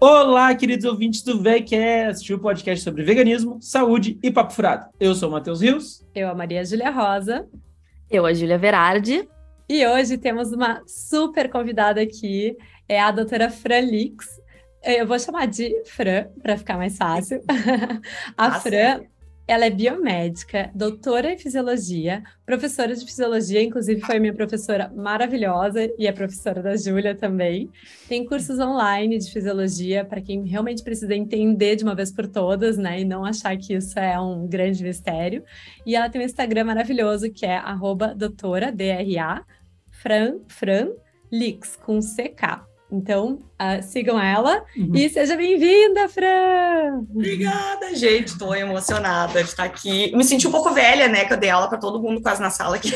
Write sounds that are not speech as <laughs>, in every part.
Olá, queridos ouvintes do VECast, o podcast sobre veganismo, saúde e papo furado. Eu sou o Matheus Rios. Eu, a Maria Júlia Rosa. Eu, a Júlia Verardi. E hoje temos uma super convidada aqui, é a doutora Fran Lix. Eu vou chamar de Fran, para ficar mais fácil. <laughs> a Fran. Ela é biomédica, doutora em fisiologia, professora de fisiologia, inclusive foi minha professora maravilhosa e é professora da Júlia também. Tem cursos online de fisiologia para quem realmente precisa entender de uma vez por todas, né? E não achar que isso é um grande mistério. E ela tem um Instagram maravilhoso que é doutora, D-R-A, Fran, Fran Lix, com CK. Então, uh, sigam ela uhum. e seja bem-vinda, Fran! Obrigada, gente. Estou emocionada de estar aqui. Me senti um pouco velha, né? Que eu dei aula para todo mundo quase na sala aqui.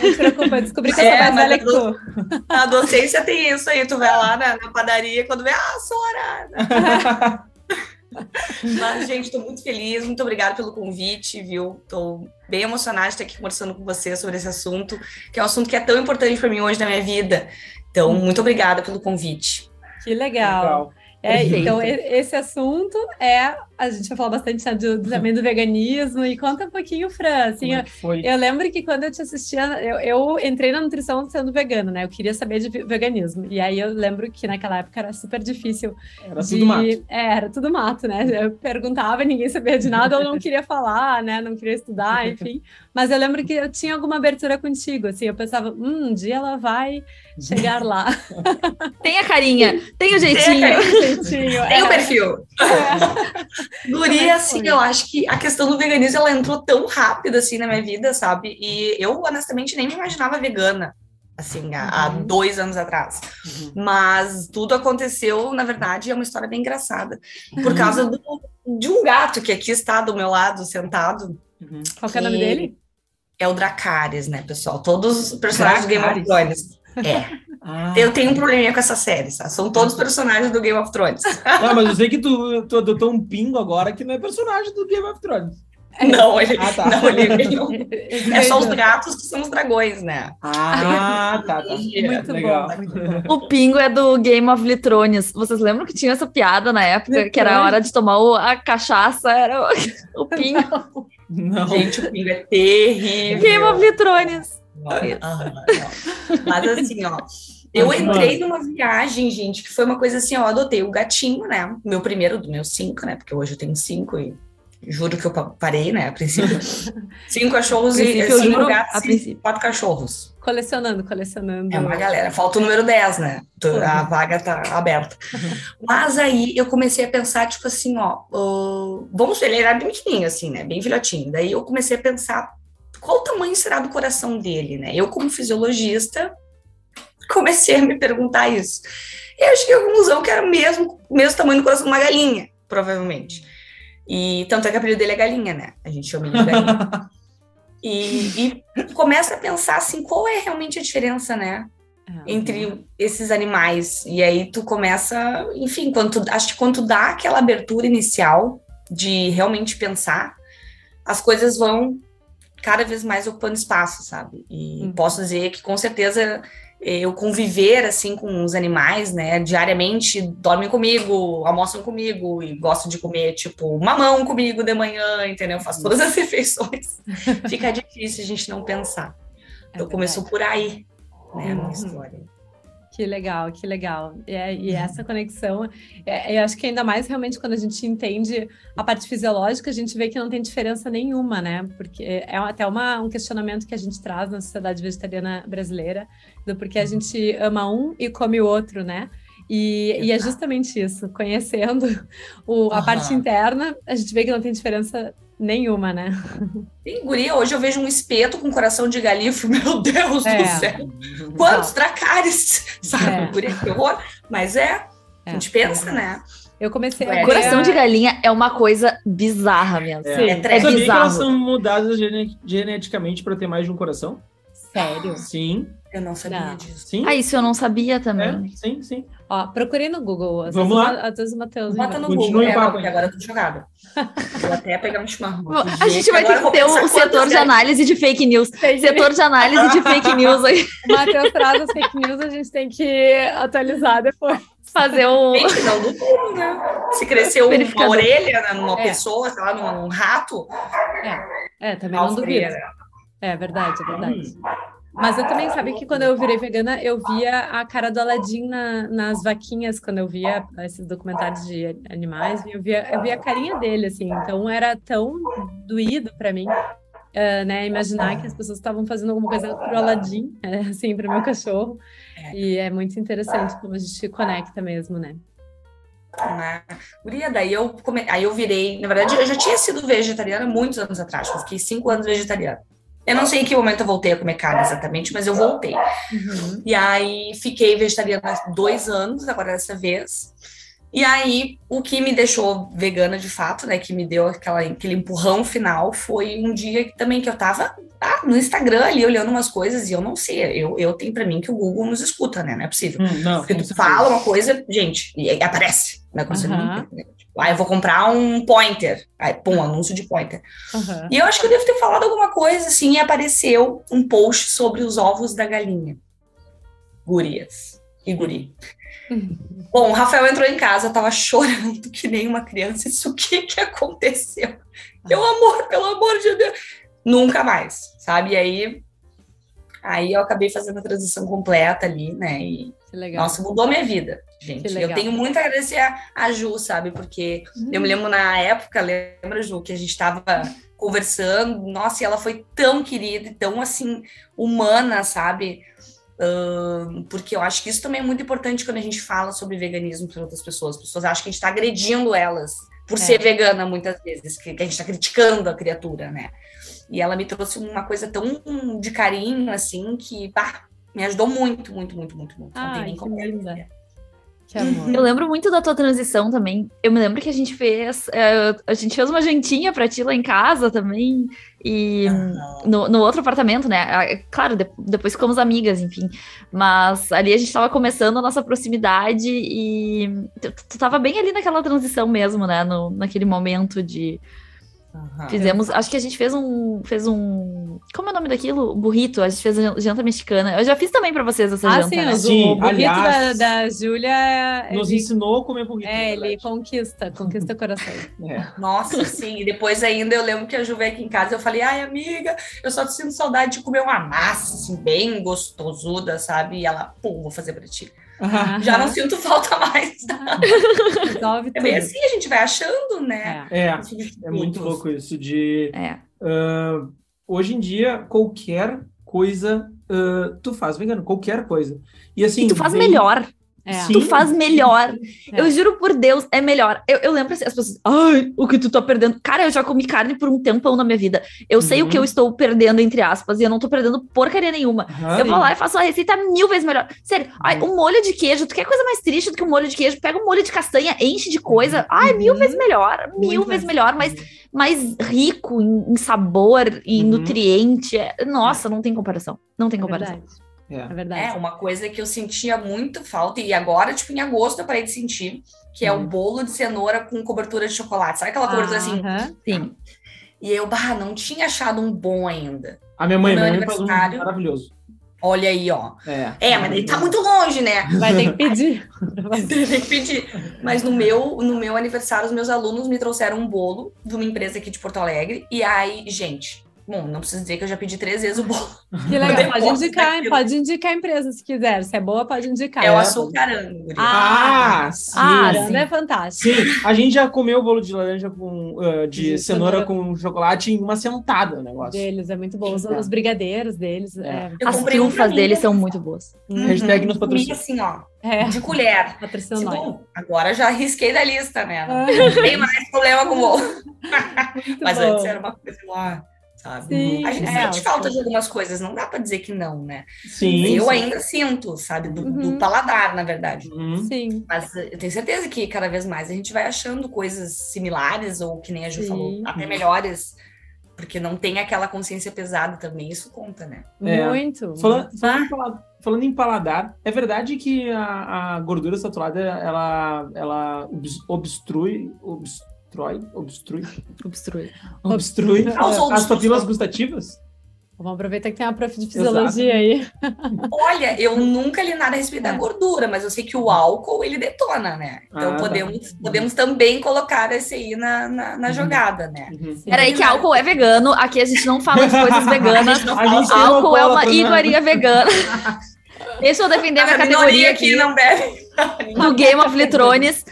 Não se preocupa, descobri que eu é, sou mais velha que tu. A docência tem isso aí. Tu vai lá na, na padaria quando vê, ah, Sora! <laughs> Mas, gente, estou muito feliz, muito obrigada pelo convite, viu? Estou bem emocionada de estar aqui conversando com você sobre esse assunto, que é um assunto que é tão importante para mim hoje na minha vida. Então, muito obrigada pelo convite. Que legal. legal. É, então, esse assunto é. A gente vai falar bastante né, do, também do veganismo. E conta um pouquinho, Fran. Assim, é eu, eu, lembro que quando eu te assistia, eu, eu, entrei na nutrição sendo vegana, né? Eu queria saber de veganismo. E aí eu lembro que naquela época era super difícil. Era de, tudo mato. É, era tudo mato, né? Eu perguntava, ninguém sabia de nada, ou não queria falar, né? Não queria estudar, <laughs> enfim. Mas eu lembro que eu tinha alguma abertura contigo, assim. Eu pensava, hum, um dia ela vai chegar lá. <laughs> Tem a carinha, tem o jeitinho. Tem, carinha, jeitinho, tem é. o perfil. É. Guria, assim, eu acho que a questão do veganismo, ela entrou tão rápido, assim, na minha vida, sabe? E eu, honestamente, nem me imaginava vegana assim, há, uhum. dois anos atrás. Uhum. Mas tudo aconteceu, na verdade, é uma história bem engraçada. Por uhum. causa do, de um gato que aqui está do meu lado, sentado. Uhum. Qual é o nome dele? É o Dracarys, né, pessoal? Todos os personagens Dracarys. do Game of Thrones. É. Ah. Eu tenho um probleminha com essa série, tá? São todos personagens do Game of Thrones. <laughs> Não, mas eu sei que tu, tu adotou um pingo agora que não é personagem do Game of Thrones. Não, ele, ah, tá. não, ele, não. <laughs> É só os gatos que são os dragões, né? Ah, tá, tá. <laughs> Muito Legal. bom. O pingo é do Game of Thrones. Vocês lembram que tinha essa piada na época, que era a hora de tomar o, a cachaça, era o, o pingo. Não. Gente, o pingo é terrível. Game of Thrones. Ah, Mas assim, ó, eu entrei numa viagem, gente, que foi uma coisa assim, eu adotei o gatinho, né? Meu primeiro dos meus cinco, né? Porque hoje eu tenho cinco e juro que eu parei, né? A princípio. <laughs> cinco cachorros e cinco gatos e quatro cachorros. Colecionando, colecionando. É uma galera. Falta o número 10, né? A uhum. vaga tá aberta. Uhum. Mas aí eu comecei a pensar, tipo assim, ó, uh, vamos ver, ele era bem pequenininho, assim, né? Bem filhotinho. Daí eu comecei a pensar qual o tamanho será do coração dele, né? Eu, como fisiologista, <laughs> comecei a me perguntar isso. E eu cheguei à conclusão que era o mesmo, mesmo tamanho do coração de uma galinha, provavelmente. E tanto é que a apelido dele é galinha, né? A gente chama ele de galinha. <laughs> e, e começa a pensar assim, qual é realmente a diferença, né? Entre esses animais. E aí tu começa, enfim, quando tu, acho que quando tu dá aquela abertura inicial de realmente pensar, as coisas vão cada vez mais ocupando espaço, sabe? E uhum. posso dizer que com certeza eu conviver assim com os animais, né, diariamente, dormem comigo, almoçam comigo e gostam de comer tipo mamão comigo de manhã, entendeu? Faço todas as <laughs> refeições. Fica difícil a gente não pensar. É então começou por aí, né, a minha uhum. história. Que legal, que legal. E, é, e uhum. essa conexão, é, eu acho que ainda mais realmente quando a gente entende a parte fisiológica, a gente vê que não tem diferença nenhuma, né? Porque é até uma, um questionamento que a gente traz na sociedade vegetariana brasileira, do porquê a uhum. gente ama um e come o outro, né? E, e é justamente isso, conhecendo o, a uhum. parte interna, a gente vê que não tem diferença Nenhuma, né? Tem guria, hoje eu vejo um espeto com coração de galinha, meu Deus é. do céu! Quantos dracares! <laughs> Sabe, é. guria, que horror! Mas é, é. a gente pensa, né? Eu comecei a... Coração de galinha é uma coisa bizarra mesmo. É, é, é bizarro. que elas são mudadas geneticamente para ter mais de um coração? Sério? Sim. Eu não sabia não. disso. Sim? Ah, isso eu não sabia também. É, sim, sim. Ó, procurei no Google. Às Vamos vezes, lá. Às vezes o Matheus... Bota no Google, é, porque agora eu tô jogada. Vou até pegar um chimarrão. A gente vai ter que ter o, setor de análise de fake news. Setor de análise de fake news aí. O <laughs> Matheus traz as fake news, a gente tem que atualizar depois. Fazer o. Gente, não duvido, né? Se cresceu uma orelha né, numa É. pessoa, sei lá, num rato, É, também não duvido. É verdade, é verdade. Mas eu também sabia que quando eu virei vegana, eu via a cara do Aladim na- nas vaquinhas, quando eu via esses documentários de animais, eu via, eu via a carinha dele, assim. Então era tão doído para mim, eh, né? Imaginar que as pessoas estavam fazendo alguma coisa pro Aladim, <laughs> eh, assim, pro meu cachorro. É. E é muito interessante como a gente conecta mesmo, né? né? Guria, daí eu, come... aí eu virei, na verdade, eu já tinha sido vegetariana muitos anos atrás, eu fiquei cinco anos vegetariana. Eu não sei em que momento eu voltei a comer carne exatamente, mas eu voltei. Uhum. E aí fiquei vegetariana há dois anos, agora dessa vez. E aí, o que me deixou vegana de fato, né? Que me deu aquela, aquele empurrão final, foi um dia que, também que eu tava ah, no Instagram ali olhando umas coisas e eu não sei. Eu, eu tenho pra mim que o Google nos escuta, né? Não é possível. Hum, não, Porque tu fala uma coisa, gente, e aparece. Né? Aham. não- tipo, ah, eu vou comprar um pointer. Aí, pum, anúncio de pointer. Aham. E eu acho que eu devo ter falado alguma coisa assim, e apareceu um post sobre os ovos da galinha. Gurias e guri. Bom, o Rafael entrou em casa, tava chorando que nem uma criança. Isso o que que aconteceu? Meu amor, pelo amor de Deus. Nunca mais, sabe? E aí, aí eu acabei fazendo a transição completa ali, né? E, nossa, mudou minha vida, gente. Eu tenho muito a agradecer a, a Ju, sabe? Porque eu me lembro na época, lembra, Ju, que a gente estava conversando, nossa, e ela foi tão querida e tão, assim, humana, sabe? Porque eu acho que isso também é muito importante quando a gente fala sobre veganismo para outras pessoas. As pessoas acham que a gente está agredindo elas por É. ser vegana, muitas vezes, que, que a gente está criticando a criatura, né? E ela me trouxe uma coisa tão de carinho, assim, que, pá, me ajudou muito, muito, muito, muito, muito. Não tem Ai, nem como linda. Eu lembro muito da tua transição também. Eu me lembro que a gente fez. eh, a gente fez uma jantinha pra ti lá em casa também. E no, no outro apartamento, né? Ah, Claro, de- depois ficamos amigas, enfim. Mas ali a gente tava começando a nossa proximidade e tu, tu tava bem ali naquela transição mesmo, né? No, naquele momento de. Aham. Fizemos. Acho que a gente fez um. Fez um. Como é o nome daquilo? Burrito. A gente fez a janta mexicana. Eu já fiz também pra vocês essa Ah, janta. sim, né? o, Sim, o bonito aliás, da, da Júlia. Nos ele- ensinou a comer burrito. É, ele conquista, conquista o coração. <laughs> É. Nossa, sim. E depois ainda eu lembro que a Ju veio aqui em casa eu falei, ai, amiga, eu só tô sinto saudade de comer uma massa, assim, bem gostosuda, sabe? E ela, pum, vou fazer pra ti. Ah, Já não sinto falta mais. Resolve É bem assim, a gente vai achando, né? É. é, é muito louco isso de É. ah, hoje em dia qualquer coisa ah, tu faz vegano, qualquer coisa. E assim, E tu faz vem- melhor. É. Tu faz melhor. É. Eu juro por Deus, é melhor. Eu, eu lembro assim, as pessoas, ai, o que tu tá perdendo. Cara, eu já comi carne por um tempão na minha vida. Eu sei o Uhum. que eu estou perdendo, entre aspas, e eu não tô perdendo porcaria nenhuma. Aham. Eu vou lá e faço uma receita mil vezes melhor. Sério, ai, Uhum. um molho de queijo, tu quer coisa mais triste do que um molho de queijo? Pega um molho de castanha, enche de coisa. Uhum. Ai, mil Uhum. vezes melhor. Mil Muito vezes melhor, mas mais rico em, em sabor e Uhum. nutriente. É- Nossa, não tem comparação. Não tem É comparação. verdade. É. É É, verdade. uma coisa que eu sentia muito falta, e agora, tipo, em agosto eu parei de sentir, que é o Uhum. bolo de cenoura com cobertura de chocolate. Sabe aquela cobertura assim? Aham. Sim. E eu, bah, não tinha achado um bom ainda. A minha mãe, No minha meu mãe faz um aniversário. maravilhoso. Olha aí, ó. É. É, mas ele tá muito longe, né? <laughs> Vai ter que pedir. <laughs> Tem que pedir. Mas no meu, no meu aniversário, os meus alunos me trouxeram um bolo de uma empresa aqui de Porto Alegre. E aí, gente, bom, não preciso dizer que eu já pedi três vezes o bolo. Que <laughs> legal. Pode indicar, daquilo. pode indicar a empresa se quiser. Se é boa, pode indicar. É o É. açucarango. guri. Ah, sim. Ah, sim. é fantástico. Sim, a gente já comeu bolo de laranja com ah, de, De cenoura, cenoura. com chocolate em uma sentada o negócio. Deles é muito bom. Os, É. os brigadeiros deles. É. É. As um trufas mim, deles né? são muito boas. Uhum. Hashtag nos patrocina. assim, ó, É. de colher. Nós. bom, agora já risquei da lista, né? Ah. Não tem mais problema com o bolo. <laughs> Mas bom. antes era uma coisa lá, sabe? Sim, A gente é, sente falta de algumas coisas, não dá pra dizer que não, né? Sim. eu sim. ainda sinto, sabe? Do, do Uhum. paladar, na verdade. Uhum. Sim. Mas eh, eu tenho certeza que cada vez mais a gente vai achando coisas similares, ou que nem a Ju Sim. falou, até melhores, porque não tem aquela consciência pesada também, isso conta, né? É. Muito. Falando, falando, em pala- falando em paladar, é verdade que a, a gordura saturada ela, ela obs- obstrui, obstrói, obstrui, Obstrui. obstrui Aos as papilas gustativas? Vamos aproveitar que tem uma prof de fisiologia aí. <laughs> Olha, eu nunca li nada a respeito É. da gordura, mas eu sei que o álcool ele detona, né? Então Ah, tá. podemos, podemos também colocar esse aí na, na, na Uhum. jogada, né? Uhum. Peraí, que álcool é vegano. Aqui a gente não fala de coisas <laughs> veganas. não A gente tem álcool é uma iguaria vegana. <laughs> Deixa eu defender a minha categoria aqui aqui não bebe. do Game of Thrones.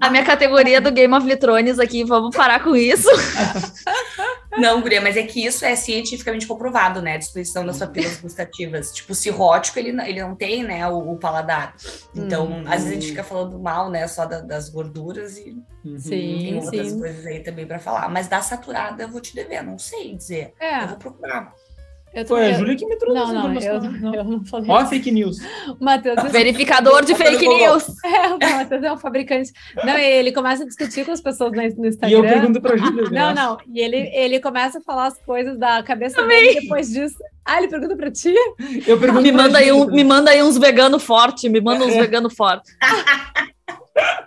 A minha categoria do Game of Thrones aqui, vamos parar com isso. <laughs> Não, guria, mas é que isso é cientificamente comprovado, né? A disposição das papilas <laughs> gustativas. Tipo, o cirrótico, ele, não- ele não tem, né, o, o paladar. Então, Hum. às vezes a gente fica falando mal, né, só da- das gorduras e Uhum. Sim. tem outras sim. coisas aí também pra falar. Mas da saturada eu vou te dever, não sei dizer. Eu É, vou procurar. Eu Foi a Júlia que me trouxe Não, não, eu. Não. eu não falei. Ó, fake news. O Matheus, Verificador de fake news. é, o Matheus é um fabricante. Não, ele começa a discutir com as pessoas no, no E Instagram. eu pergunto pra Júlia. né? Não, não. E ele, ele começa a falar as coisas da cabeça dele depois disso. Ah, ele pergunta pra ti? Eu pergunto Me pra manda aí, um, me manda aí uns vegano forte, me manda uns vegano forte. <laughs>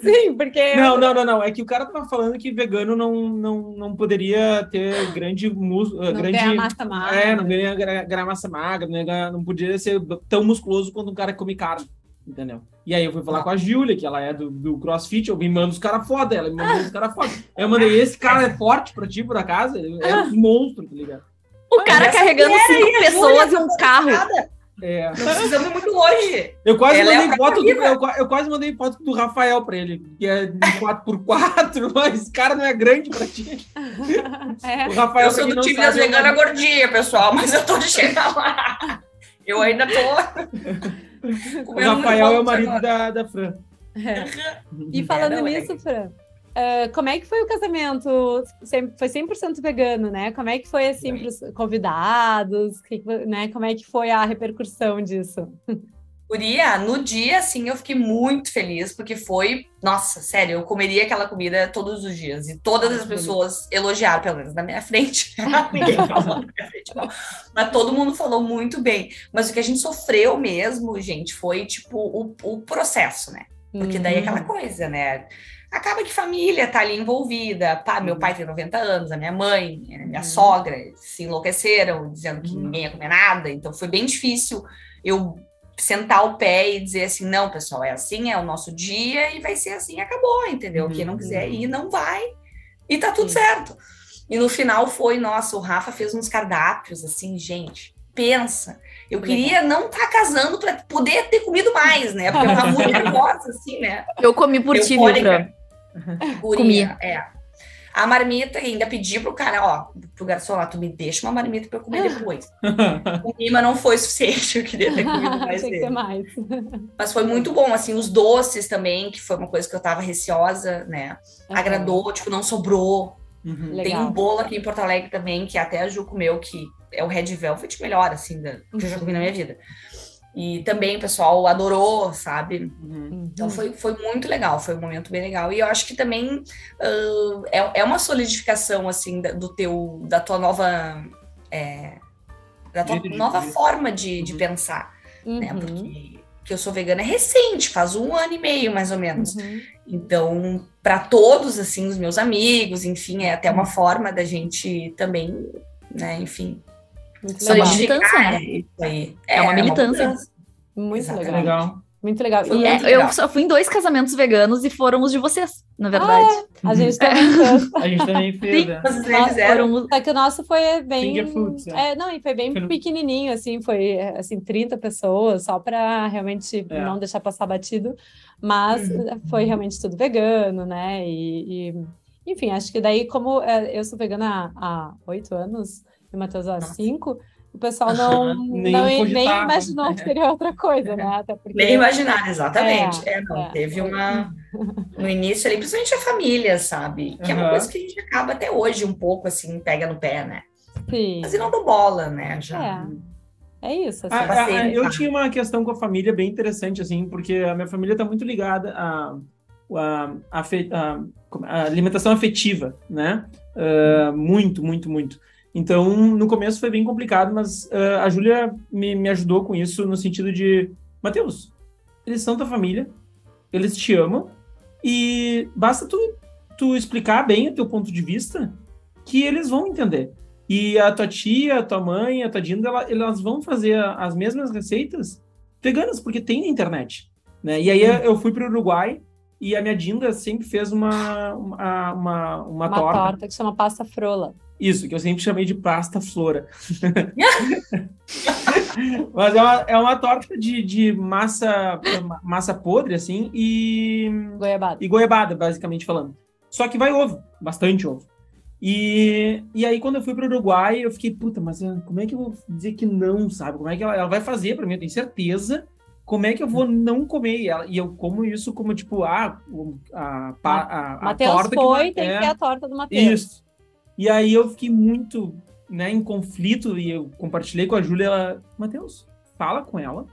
Sim, porque. Não, não, não, não. É que o cara tava falando que vegano não, não, não poderia ter grande músculo. não grande... a massa magra. É, não ganha ganhar massa magra, não, ganha- não podia ser tão musculoso quanto um cara que come carne. Entendeu? E aí eu fui falar com a Júlia, que ela é do, do CrossFit, eu me mando os caras foda, ela me mandou os caras foda. Aí eu mandei, esse cara é forte pra ti, por acaso? É um monstro, tá ligado? O cara carregando cinco pessoas e um carro. Nada. É. Não precisamos ir muito longe. Eu quase Ela é mandei a foto do, eu, eu quase mandei foto do Rafael pra ele, que é de 4x4, <laughs> mas esse cara não é grande pra ti. <laughs> É. O Rafael Eu sou do não time das é gordinha, pessoal, mas eu tô de chegar lá. Eu ainda tô. <laughs> O Rafael é o marido agora. da, da Fran. É. E falando não, é. nisso, Fran, eh, como é que foi o casamento? Foi 100% vegano, né? Como é que foi, assim, para os convidados? Que né? Como é que foi a repercussão disso? Guria, no dia, assim, eu fiquei muito feliz, porque foi, nossa, sério, eu comeria aquela comida todos os dias. E todas as pessoas elogiaram, pelo menos na minha frente. <laughs> Ninguém <laughs> falou na minha frente, não. Mas todo mundo falou muito bem. Mas o que a gente sofreu mesmo, gente, foi, tipo, o, o processo, né? Porque daí é Uhum. aquela coisa, né? Acaba que família tá ali envolvida. Pá, meu pai tem 90 anos, a minha mãe, a minha Uhum. sogra se enlouqueceram, dizendo que Uhum. ninguém ia comer nada. Então foi bem difícil eu sentar o pé e dizer assim, não, pessoal, é assim, é o nosso dia e vai ser assim, acabou, entendeu? Uhum. Quem não quiser ir, não vai. E tá tudo certo. E no final foi, nossa, o Rafa fez uns cardápios assim, gente, pensa. Eu queria não estar casando para poder ter comido mais, né? Porque eu tava muito <laughs> nervosa, assim, né? Eu comi por ti. Fran? Guria, é. A marmita, ainda pedi pro cara, ó, pro garçom lá, tu me deixa uma marmita pra eu comer depois. <laughs> Comi, mas não foi suficiente, eu queria ter comido <laughs> mais dele. mais. Mas foi muito bom, assim, os doces também, que foi uma coisa que eu tava receosa, né? Agradou, tipo, não sobrou. Uhum. Tem um bolo aqui em Porto Alegre também, que até a Ju comeu, que é o Red Velvet melhor, assim, da, que eu já comi na minha vida. E também o pessoal adorou, sabe? Uhum. Então foi, foi muito legal, foi um momento bem legal. E eu acho que também ah, é, é uma solidificação, assim, da, do teu, da tua nova. é, da tua de nova forma de, de Uhum. pensar, né? Uhum. Porque que eu sou vegana é recente, faz um ano e meio, mais ou menos. Uhum. Então, para todos, assim, os meus amigos, enfim, é até uma forma da gente também, né, enfim, Muito Só legal. de- militância, né? isso aí. É uma militância. mudança. Muito Exatamente. legal. Legal. Muito legal. E É, muito eu só fui em dois casamentos veganos e foram os de vocês, na verdade. a gente também fez. A gente também fez, Sim. né? Foram. Só que o nosso foi bem. Foods, é. é, não, e foi bem Foi pequenininho, assim, foi assim, 30 pessoas, só para realmente É. não deixar passar batido, mas Uhum. foi realmente tudo vegano, né? E, e, enfim, acho que daí, como é, eu sou vegana há oito anos e Matheus há Nossa. cinco, o pessoal não, Nem não nem imaginou que seria outra coisa, né? Até porque Nem imaginar, exatamente. É, não, é. teve uma. <laughs> No início ali, principalmente a família, sabe? Que é uma coisa que a gente acaba até hoje um pouco assim, pega no pé, né? sim, Mas e não dou bola, né? Já. é, é isso. Assim. Ah, ah, eu tinha uma questão com a família bem interessante, assim, porque a minha família está muito ligada afe- à- como- à alimentação afetiva, né? Ah, muito, muito, muito. Então, no começo foi bem complicado, mas ah, a Júlia me, me ajudou com isso no sentido de, Matheus, eles são tua família, eles te amam, e basta tu, tu explicar bem o teu ponto de vista que eles vão entender. E a tua tia, a tua mãe, a tua Dinda, ela, elas vão fazer as mesmas receitas veganas, porque tem na internet. Né? E aí eu fui para o Uruguai e a minha Dinda sempre fez uma, uma, uma, uma, Uma torta. torta que chama pasta frola. Isso, que eu sempre chamei de pasta flora. <laughs> Mas é uma, é uma torta de, de massa, massa podre, assim, e, Goiabada. e goiabada, basicamente falando. Só que vai ovo, bastante ovo. E, e aí, quando eu fui para o Uruguai, eu fiquei, puta, mas ah, como é que eu vou dizer que não, sabe? Como é que ela, ela vai fazer para mim? Eu tenho certeza. Como é que eu vou não comer? E, ela- e eu como isso como, tipo, ah, a, a, a Matheus torta foi, que tem é, que ter a torta do Matheus. isso. E aí eu fiquei muito, né, em conflito e eu compartilhei com a Júlia, ela, Matheus, fala com ela,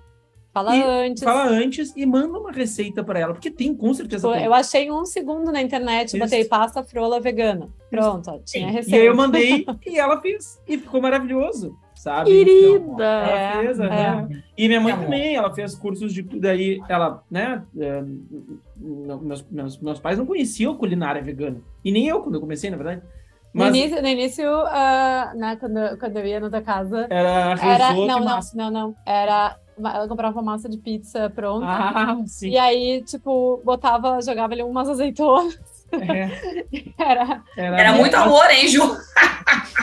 Fala E antes. fala antes e manda uma receita para ela, porque tem, com certeza Pô, tem. Eu achei um segundo na internet, Isso. botei pasta frola vegana. Pronto, ó, tinha E receita. aí eu mandei <laughs> e ela fez. E ficou maravilhoso, sabe? Querida! Ela É, fez, é. aham. E minha mãe Amor. também, ela fez cursos de. Daí ela, né? é, meus, meus, meus pais não conheciam culinária vegana. E nem eu, quando eu comecei, na verdade. No Mas início, no início ah, né, quando, quando eu ia na tua casa, era era. Não, não, não, não. Era. Ela comprava uma massa de pizza pronta. Ah, sim. E aí, tipo, botava, jogava ali umas azeitonas. É, <laughs> Era Era muito amor, hein, Ju? <laughs>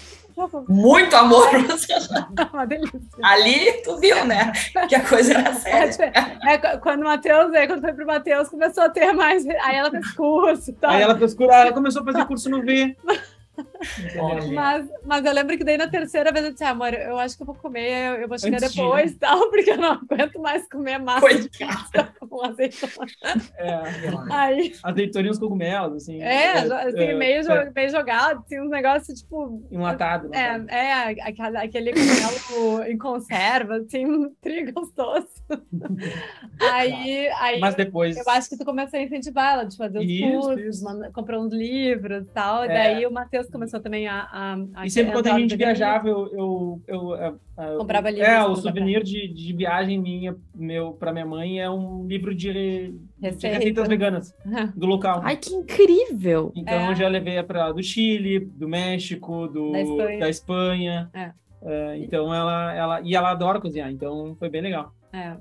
Muito amor. <laughs> uma delícia. Ali tu viu, né? Que a coisa era séria. <laughs> É, qu- quando o Matheus, é, quando foi pro Matheus, começou a ter mais. Aí ela fez curso e tal. Aí ela, fez, cur- ela começou a fazer curso no V. <laughs> Mas, mas eu lembro que daí na terceira vez eu disse, ah, amor, eu acho que eu vou comer, eu, vou chegar de- depois e tal, <laughs> porque eu não aguento mais comer massa de Coitada. pizza com azeitona. <laughs> É, Aí, azeitoninha e uns cogumelos, assim. é, jo- assim, é, meio, é, meio jogado, assim, uns negócios, tipo... enlatado. É, enlatado. é aquela- aquele cogumelo em conserva, assim, um trigo gostoso. <laughs> Aí, aí Mas depois. eu acho que tu começou a incentivar ela de fazer os Isso, cursos, isso. comprou uns livros e tal. E É. daí o Matheus começou também a. a, a E sempre quando a gente viajava, eu. eu, eu, eu- eu- Comprava livros É, o souvenir de, de viagem minha, meu, pra minha mãe é um livro de, re- de Receita. receitas veganas do local. Ai, que incrível! Então É. eu já levei pra ela do Chile, do México, do, Da Espanha. da Espanha. É. É, então ela, ela. E ela adora cozinhar, então foi bem legal. É.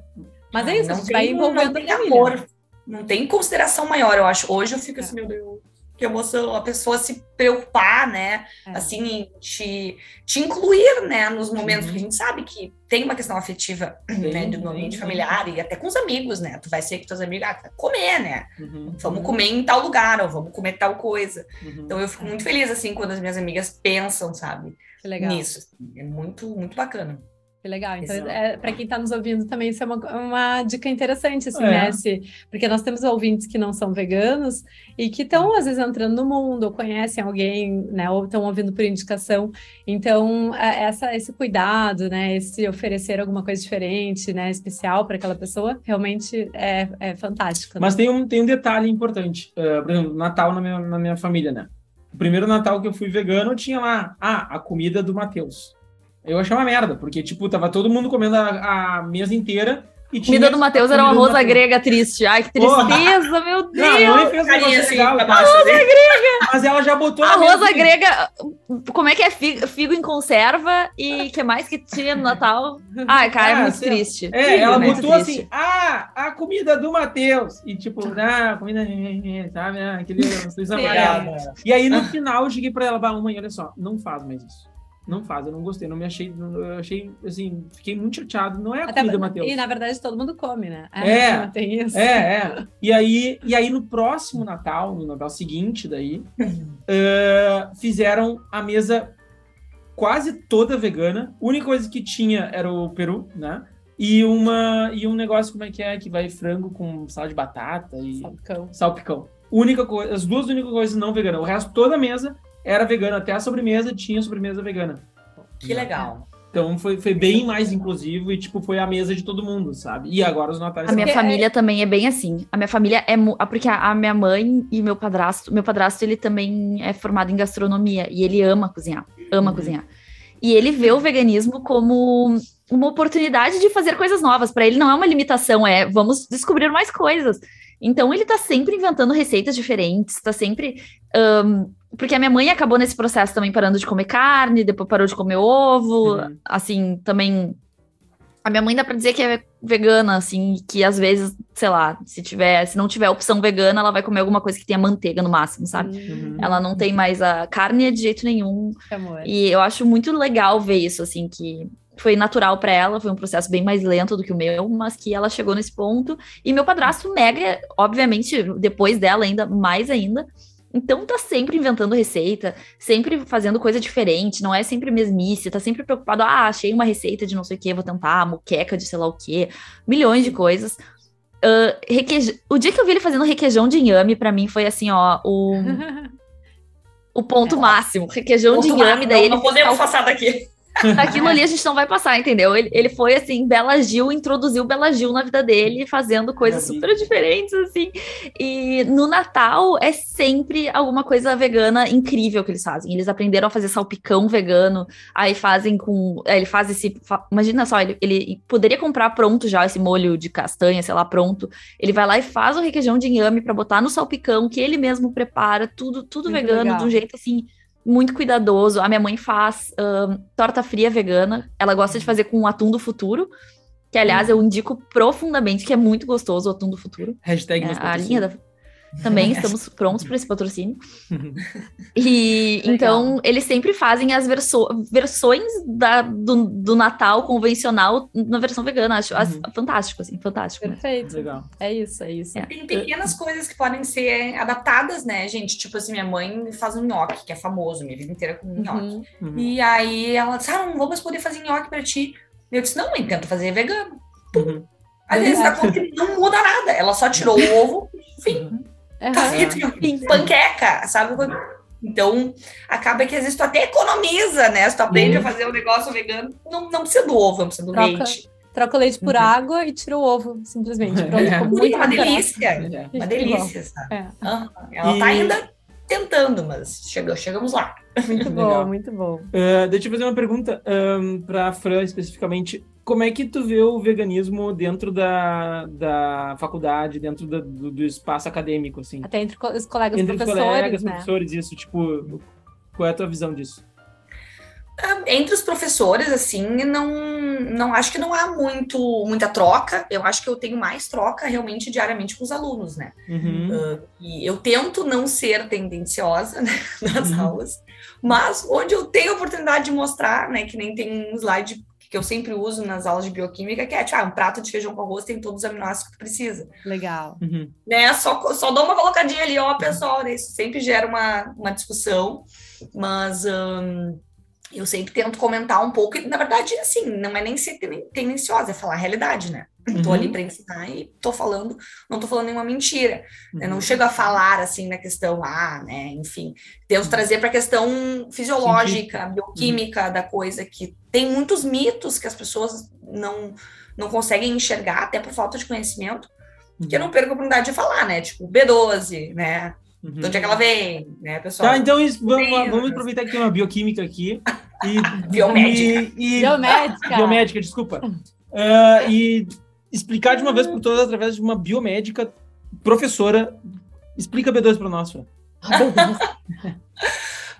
Mas é Ah, isso, a não gente vai tem- envolvendo não a tem amor, não tem consideração maior, eu acho. Hoje eu fico assim, É. meu Deus, que emoção, a pessoa se preocupar, né? É. Assim, te, te incluir, né? Nos momentos Uhum. que a gente sabe que tem uma questão afetiva, né? No ambiente familiar e até com os amigos, né? Tu vai ser que teus amigos, ah, comer, né? Uhum, Vamos uhum, comer em tal lugar, ou vamos comer tal coisa. uhum. Então eu fico muito feliz, assim, quando as minhas amigas pensam, sabe? Que legal. Nisso. assim. É muito, muito bacana. Que legal. Então, Exato. é, para quem está nos ouvindo também, isso é uma, uma dica interessante, assim, É. né? Se, porque nós temos ouvintes que não são veganos e que estão, às vezes, entrando no mundo, ou conhecem alguém, né? Ou estão ouvindo por indicação. Então, é- essa, esse cuidado, né? Esse oferecer alguma coisa diferente, né? Especial para aquela pessoa, realmente é, é fantástico. né? Mas tem um, tem um detalhe importante. Uh, por exemplo, Natal na minha, na minha família, né? O primeiro Natal que eu fui vegano, tinha lá, ah, a comida do Matheus. Eu achei uma merda, porque, tipo, tava todo mundo comendo a, a mesa inteira e tinha... Comida do Matheus era a uma Matheus. grega triste. Ai, que Porra. tristeza, meu Deus! Não, a mãe fez um negócio assim, legal, tá? baixo, assim. mas ela já botou A mesa- grega, como é que é? Figo, figo em conserva e que mais que tinha no Natal? Ai, cara, é Ah, muito sei lá. triste. É, ela Muito botou triste. assim, ah, a comida do Matheus. E tipo, ah, comida, sabe, ah, aquele <laughs> amarelo. E aí no final eu cheguei pra ela, bah, mãe, olha só, não faz mais isso. Não faz, eu não gostei, não me achei, não- eu achei, assim, fiquei muito chateado. Não é a Até- comida Matheus. e, na verdade, todo mundo come, né? É. Tem isso. É, é. <laughs> E aí, e aí no próximo Natal, no Natal seguinte daí, <laughs> eh, fizeram a mesa quase toda vegana. A única coisa que tinha era o peru, né? E uma e um negócio como é que é que vai frango com sal de batata e Salpicão. salpicão. Única coisa, as duas únicas coisas não veganas. O resto toda a mesa era vegana, até a sobremesa tinha sobremesa vegana. Que legal. Então foi, foi bem mais inclusivo e tipo foi a mesa de todo mundo, sabe? E agora os natais A minha é- família também é bem assim. A minha família é mu- porque a, a minha mãe e meu padrasto, meu padrasto ele também é formado em gastronomia e ele ama cozinhar, ama Uhum. cozinhar. E ele vê o veganismo como uma oportunidade de fazer coisas novas. Para ele não é uma limitação, é vamos descobrir mais coisas. Então ele tá sempre inventando receitas diferentes, tá sempre ahn, porque a minha mãe acabou nesse processo também parando de comer carne, depois parou de comer ovo, Uhum. assim, também. A minha mãe dá pra dizer que é vegana, assim, que às vezes, sei lá, se tiver, se não tiver opção vegana, ela vai comer alguma coisa que tenha manteiga no máximo, sabe? Uhum. Ela não tem mais a carne de jeito nenhum. Amor. E eu acho muito legal ver isso, assim, que foi natural pra ela, foi um processo bem mais lento do que o meu, mas que ela chegou nesse ponto. E meu padrasto mega, obviamente, depois dela ainda, mais ainda. Então tá sempre inventando receita, sempre fazendo coisa diferente, não é sempre mesmice, tá sempre preocupado, ah, achei uma receita de não sei o que, vou tentar, moqueca de sei lá o que, milhões de coisas. Ah, requeij- O dia que eu vi ele fazendo requeijão de inhame, pra mim foi assim, ó, o, <laughs> o ponto máximo. Requeijão de Ponto inhame, lá, daí não, ele não podemos passar daqui. Aquilo ali a gente não vai passar, entendeu? Ele, ele foi assim, Bela Gil, introduziu Bela Gil na vida dele, fazendo coisas super diferentes, assim. E no Natal é sempre alguma coisa vegana incrível que eles fazem. Eles aprenderam a fazer salpicão vegano, aí fazem com. aí Ele faz esse. Imagina só, ele, ele poderia comprar pronto já esse molho de castanha, sei lá, pronto. Ele vai lá e faz o requeijão de inhame pra botar no salpicão, que ele mesmo prepara, tudo, tudo Muito vegano, legal. de um jeito assim muito cuidadoso. A minha mãe faz torta fria vegana. Ela gosta de fazer com atum do futuro. Que, aliás, eu indico profundamente, que é muito gostoso o atum do futuro. Hashtag É, a linha da... Também estamos prontos para esse patrocínio. Uhum. <laughs> E então eles sempre fazem as verso- versões da- do, do Natal convencional na versão vegana. Acho as- Uhum. fantástico, assim, fantástico. né? Perfeito. Legal. É isso, é isso. É. Tem pequenas coisas que podem ser adaptadas, né, gente? Tipo assim, minha mãe faz um nhoque, que é famoso, minha vida inteira com nhoque. Uhum. Uhum. E aí ela disse, ah, não vamos poder fazer nhoque pra ti. Eu disse, não, mãe, tenta fazer vegano. Uhum. Às vezes dá conta que não muda nada. Ela só tirou o ovo, enfim, Tá enfim, panqueca, sabe? Então, acaba que às vezes tu até economiza, né? Se tu aprende Uhum. a fazer um negócio vegano, não, não precisa do ovo, não precisa do Troca. leite. Troca o leite por Uhum. água e tira o ovo, simplesmente. Pronto, É. muito uma delícia. É. Uma delícia, sabe? É. Ela E- tá ainda tentando, mas chegou, chegamos lá. Muito <laughs> bom, muito bom. Uh, deixa eu fazer uma pergunta um, para a Fran especificamente. Como é que tu vê o veganismo dentro da, da faculdade, dentro da- do, do espaço acadêmico, assim? Até entre os colegas Entre os professores, colegas, né? professores, isso, tipo, qual é a tua visão disso? Entre os professores, assim, não, não acho que não há muito, muita troca. Eu acho que eu tenho mais troca realmente diariamente com os alunos, né? Uhum. E eu tento não ser tendenciosa <laughs> né, nas Uhum. aulas, mas onde eu tenho a oportunidade de mostrar, né, que nem tem um slide que eu sempre uso nas aulas de bioquímica, que é, tipo, ah, um prato de feijão com arroz tem todos os aminoácidos que tu precisa. Legal. Uhum. né? Só, só dou uma colocadinha ali, ó, pessoal, né? Isso sempre gera uma, uma discussão, mas hum, eu sempre tento comentar um pouco, e na verdade, assim, não é nem ser ten- tendenciosa, é falar a realidade, né? Tô Uhum. ali para ensinar e tô falando, não tô falando nenhuma mentira. Eu Uhum. não chego a falar assim na questão, ah, né, enfim, tento trazer para a questão fisiológica, bioquímica da coisa, que tem muitos mitos que as pessoas não, não conseguem enxergar, até por falta de conhecimento, que eu não perco a oportunidade de falar, né, tipo, B12, né, Uhum. de onde é que ela vem, né, pessoal? Tá, então isso, vamos, Sim, vamos aproveitar que tem uma bioquímica aqui. E, <laughs> Biomédica. E, e- Biomédica. biomédica, desculpa. <laughs> Ah, e explicar de uma vez por todas, através de uma biomédica professora. Explica B2 para nós, Fran. <laughs>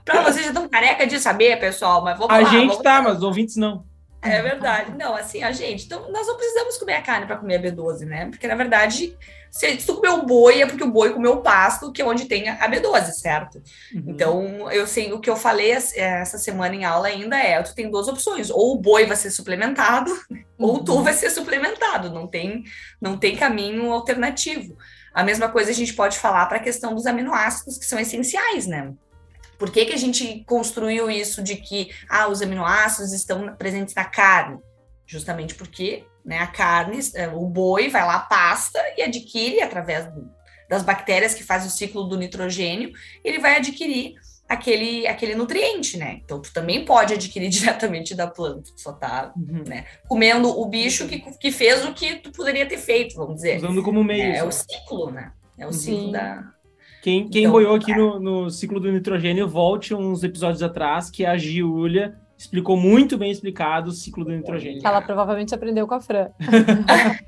Pra vocês já estão careca de saber, pessoal, mas vamos A lá. gente vamos tá, mas os ouvintes não. É verdade. Não, assim, a gente, então, nós não precisamos comer a carne para comer a B12, né? Porque, na verdade, se, se tu comer o boi, é porque o boi comeu o pasto, que é onde tem a B12, certo? Uhum. Então, eu sei, o que eu falei es- essa semana em aula ainda é, tu tem duas opções, ou o boi vai ser suplementado, <laughs> ou tu vai ser suplementado, não tem, não tem caminho alternativo. A mesma coisa a gente pode falar para a questão dos aminoácidos, que são essenciais, né? Por que, que a gente construiu isso de que ah, os aminoácidos estão presentes na carne? Justamente porque né, a carne, eh, o boi vai lá, pasta e adquire através do- das bactérias que fazem o ciclo do nitrogênio, ele vai adquirir aquele, aquele nutriente, né? Então, tu também pode adquirir <laughs> diretamente da planta, tu só tá Uhum. comendo o bicho que, que fez o que tu poderia ter feito, vamos dizer. Usando como meio. É, é o ciclo, né? É o Sim. ciclo da. Quem, quem Então, boiou aqui no, no ciclo do nitrogênio, volte uns episódios atrás, que a Giulia explicou muito bem explicado o ciclo do nitrogênio. Ela provavelmente aprendeu com a Fran. <laughs>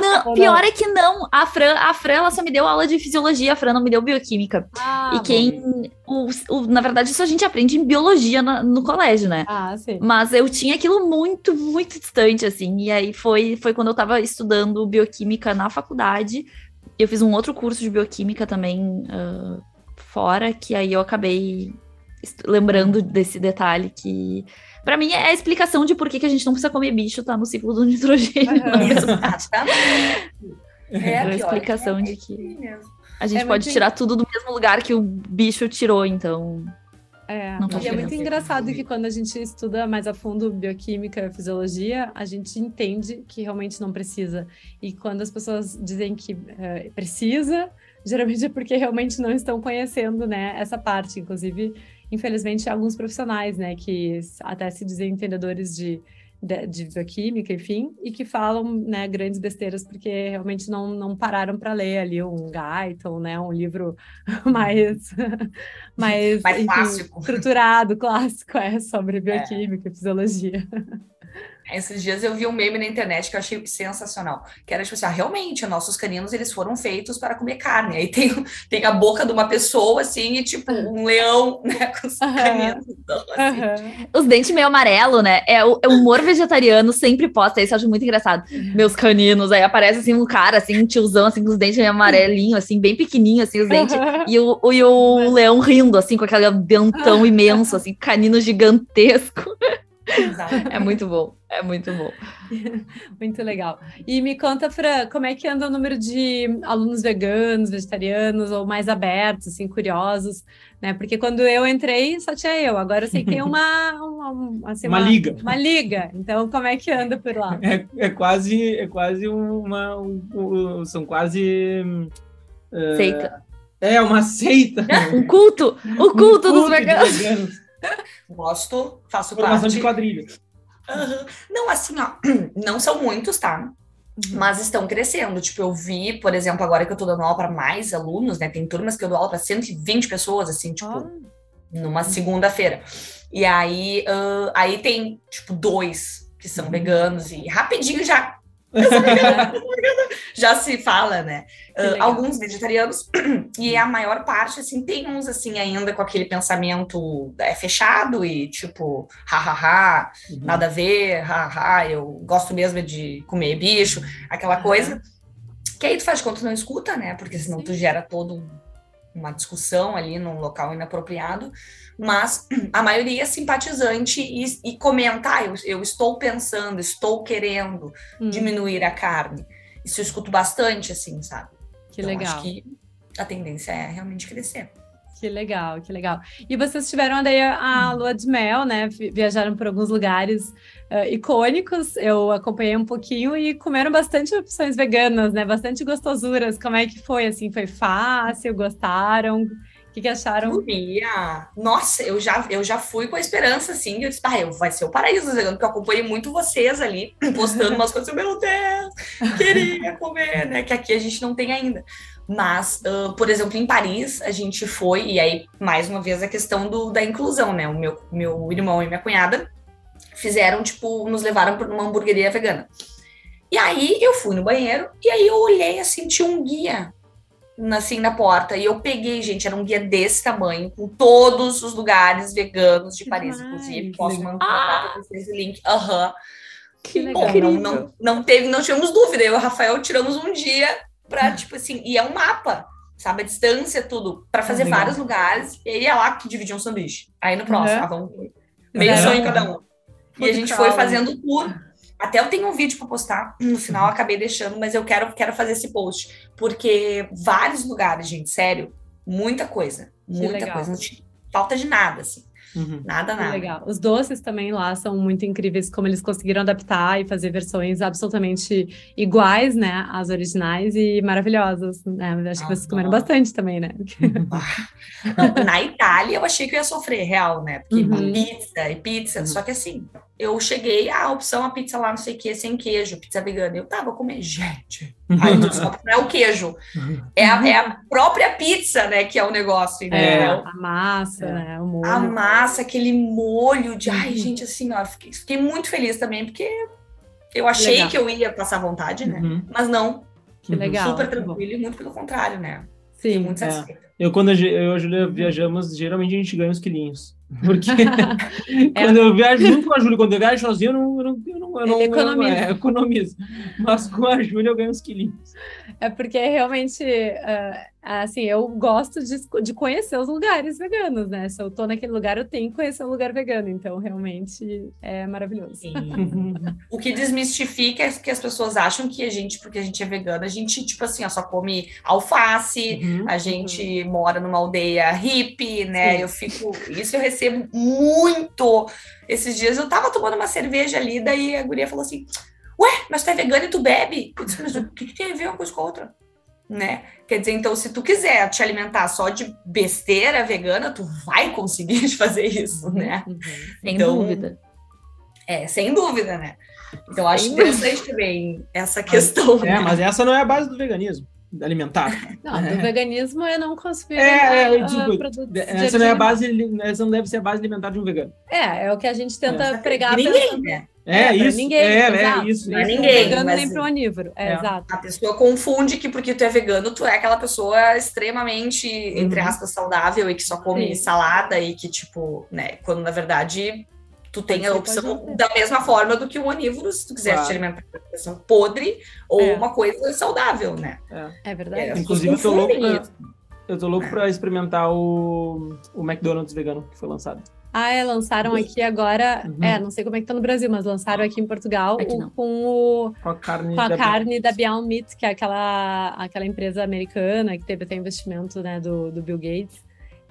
Não, pior é que não. A Fran, a Fran, ela só me deu aula de fisiologia, a Fran não me deu bioquímica. Ah, e quem. O, o, na verdade, isso a gente aprende em biologia na, no colégio, né? Ah, sim. Mas eu tinha aquilo muito, muito distante, assim. E aí foi, foi quando eu tava estudando bioquímica na faculdade. Eu fiz um outro curso de bioquímica também uh, fora, que aí eu acabei lembrando desse detalhe que para mim é a explicação de por que, que a gente não precisa comer bicho, tá no ciclo do <laughs> nitrogênio. Uhum. é a explicação é de que a gente é pode tirar tudo do mesmo lugar que o bicho tirou, então. É, e é muito engraçado que quando a gente estuda mais a fundo bioquímica, fisiologia, a gente entende que realmente não precisa. E quando as pessoas dizem que é, precisa, geralmente é porque realmente não estão conhecendo, né, essa parte. Inclusive, infelizmente, alguns profissionais, né, que até se dizem entendedores de, de, de bioquímica, enfim, e que falam, né, grandes besteiras porque realmente não, não pararam para ler ali um Guyton, né, um livro <laughs> mais <laughs> mais, mais enfim, clássico. estruturado, <laughs> clássico, é sobre bioquímica é. e fisiologia. Esses dias eu vi um meme na internet que eu achei sensacional, que era tipo assim, ah, realmente, nossos caninos, eles foram feitos para comer carne. Aí tem, <laughs> tem a boca de uma pessoa, assim, e tipo, um leão, né, <laughs> com os uhum. caninos. Então, assim. uhum. Os dentes meio amarelo, né, é o, é o humor vegetariano sempre posta isso, eu acho muito engraçado. Uhum. Meus caninos, aí aparece, assim, um cara, assim, um tiozão, assim, com os dentes meio amarelinho, assim, bem pequenininho, assim, os dentes, e o, o, e o leão rindo, assim, com aquele dentão imenso, assim, canino gigantesco. <laughs> É muito bom, é muito bom. <laughs> muito legal. E me conta, Fran, como é que anda o número de alunos veganos, vegetarianos ou mais abertos, assim, curiosos, né? Porque quando eu entrei, só tinha eu. Agora eu sei que tem uma <laughs> uma, assim, uma, uma, liga. Uma liga. Então, como é que anda por lá? É, é quase é quase uma um, são quase uh, seita. É uma seita. <laughs> um culto, o culto, um culto dos veganos. veganos. Gosto, faço Formação parte. de quadrilha. Uhum. Não, assim, ó, <clears throat> não são muitos, tá? Uhum. Mas estão crescendo. Tipo, eu vi, por exemplo, agora que eu tô dando aula para mais alunos, né? Tem turmas que eu dou aula para 120 pessoas, assim, tipo, oh. numa segunda-feira. E aí, uh, aí tem, tipo, dois que são uhum. veganos e rapidinho já <laughs> já se fala, né? Uh, alguns vegetarianos <clears throat> e a maior parte, assim, tem uns, assim, ainda com aquele pensamento é fechado e tipo, hahaha, uhum. nada a ver, haha, eu gosto mesmo de comer bicho, aquela uhum. coisa. Que aí tu faz de conta não escuta, né? Porque senão tu gera todo uma discussão ali num local inapropriado mas a maioria é simpatizante e, e comenta, ah, eu, eu, estou pensando, estou querendo hum. diminuir a carne. Isso eu escuto bastante, assim, sabe? Que então, legal. Acho que a tendência é realmente crescer. Que legal, que legal. E vocês tiveram daí a lua de mel, né? Viajaram por alguns lugares uh, icônicos. Eu acompanhei um pouquinho e comeram bastante opções veganas, né? Bastante gostosuras. Como é que foi? Assim, foi fácil? Gostaram? O que, que acharam? Guria. Nossa, eu já, eu já fui com a esperança, assim, eu disse, ah, vai ser o paraíso, porque eu acompanhei muito vocês ali, <clears throat> postando umas coisas, meu Deus, queria comer, né? Que aqui a gente não tem ainda. Mas, uh, por exemplo, em Paris, a gente foi, e aí, mais uma vez, a questão do, da inclusão, né? O meu, meu irmão e minha cunhada fizeram, tipo, nos levaram para uma hamburgueria vegana. E aí eu fui no banheiro, e aí eu olhei assim, tinha um guia assim na porta. E eu peguei, gente, era um guia desse tamanho, com todos os lugares veganos de Paris, Ai, inclusive. Posso mandar ah, para vocês o link. Aham. Uhum. Que legal. Bom, não, não, não, teve, não tivemos dúvida. Eu e o Rafael tiramos um dia para, hum. tipo assim, e é um mapa, sabe? A distância, tudo, para fazer legal. vários lugares. E aí é lá que dividia um sanduíche. Aí no próximo, uhum. ah, vamos meio sonho cada um. E a gente foi fazendo tour. Até eu tenho um vídeo para postar, no final acabei deixando, mas eu quero, quero fazer esse post, porque vários lugares, gente, sério, muita coisa, muita coisa, não falta de nada, assim. Uhum. Nada, nada. Legal. Os doces também lá são muito incríveis, como eles conseguiram adaptar e fazer versões absolutamente iguais, né, às originais e maravilhosas, né? Acho ah, que vocês comeram bastante também, né? <laughs> Não, na Itália eu achei que eu ia sofrer, real, né? Porque uhum. pizza e pizza, uhum. só que assim, eu cheguei, a opção, a pizza lá, não sei o que, sem queijo, pizza vegana. Eu tava comendo, gente. Aí só não é o queijo. É a, é a, própria pizza, né, que é o negócio, É, a massa, é. né? O molho. A massa, aquele molho de. Ai, uhum. gente, assim, ó, fiquei, fiquei muito feliz também, porque Eu achei Legal. que eu ia passar vontade, né? Uhum. Mas não, Que legal. super tranquilo e muito pelo contrário, né? Fiquei Sim. muito É. satisfeita. Eu, quando eu e a Júlia viajamos, geralmente a gente ganha uns quilinhos. Porque <laughs> <laughs> É. quando eu viajo junto com a Júlia, quando eu viajo sozinho, eu não, eu não, eu não, eu não, Ele economiza. é, economizo. Mas com a Júlia eu ganho uns quilinhos. É porque realmente, ah, assim, eu gosto de, de conhecer os lugares veganos, né? Se eu tô naquele lugar, eu tenho que conhecer um lugar vegano. Então, realmente, é maravilhoso. Sim. O que desmistifica é que as pessoas acham que a gente, porque a gente é vegana, a gente, tipo assim, ó, só come alface, Uhum. a gente mora numa aldeia hippie, né? Sim. Eu fico. Isso eu recebo muito. Esses dias eu tava tomando uma cerveja ali, daí a guria falou assim: Ué, mas tu é vegana e tu bebe? Eu disse, mas o que, que tem a ver uma coisa com a outra? Né? Quer dizer, então, se tu quiser te alimentar só de besteira vegana, tu vai conseguir <laughs> fazer isso, né? Uhum. Sem Então, dúvida. É, sem dúvida, né? Então, acho Sem interessante também essa questão. É, né? mas essa não é a base do veganismo alimentar. Não, do veganismo eu não consegui. É, é, tipo, produtos de essa não é a base, essa não deve ser a base alimentar de um vegano. É, é o que a gente tenta É. pregar ninguém, né? É, É, isso. ninguém, é, é isso. Não é ninguém, vegano, mas- nem pro onívoro. É, É. exato. A pessoa confunde que porque tu é vegano, tu é aquela pessoa extremamente, entre Uhum. aspas, saudável e que só come Sim. salada e que, tipo, né, quando na verdade tu tem a opção da mesma forma do que o onívoro, se tu quiser Claro. te alimentar de uma coisa podre ou É. uma coisa saudável, né? É verdade. É, Inclusive, eu tô louco pra, isso. eu tô louco pra experimentar o, o McDonald's vegano que foi lançado. Ah, é, lançaram aqui agora. Uhum. É, não sei como é que tá no Brasil, mas lançaram aqui em Portugal Aqui o- com, o, Com a carne com a da carne da Beyond Meat, que é aquela, aquela empresa americana que teve até investimento né, do, do Bill Gates.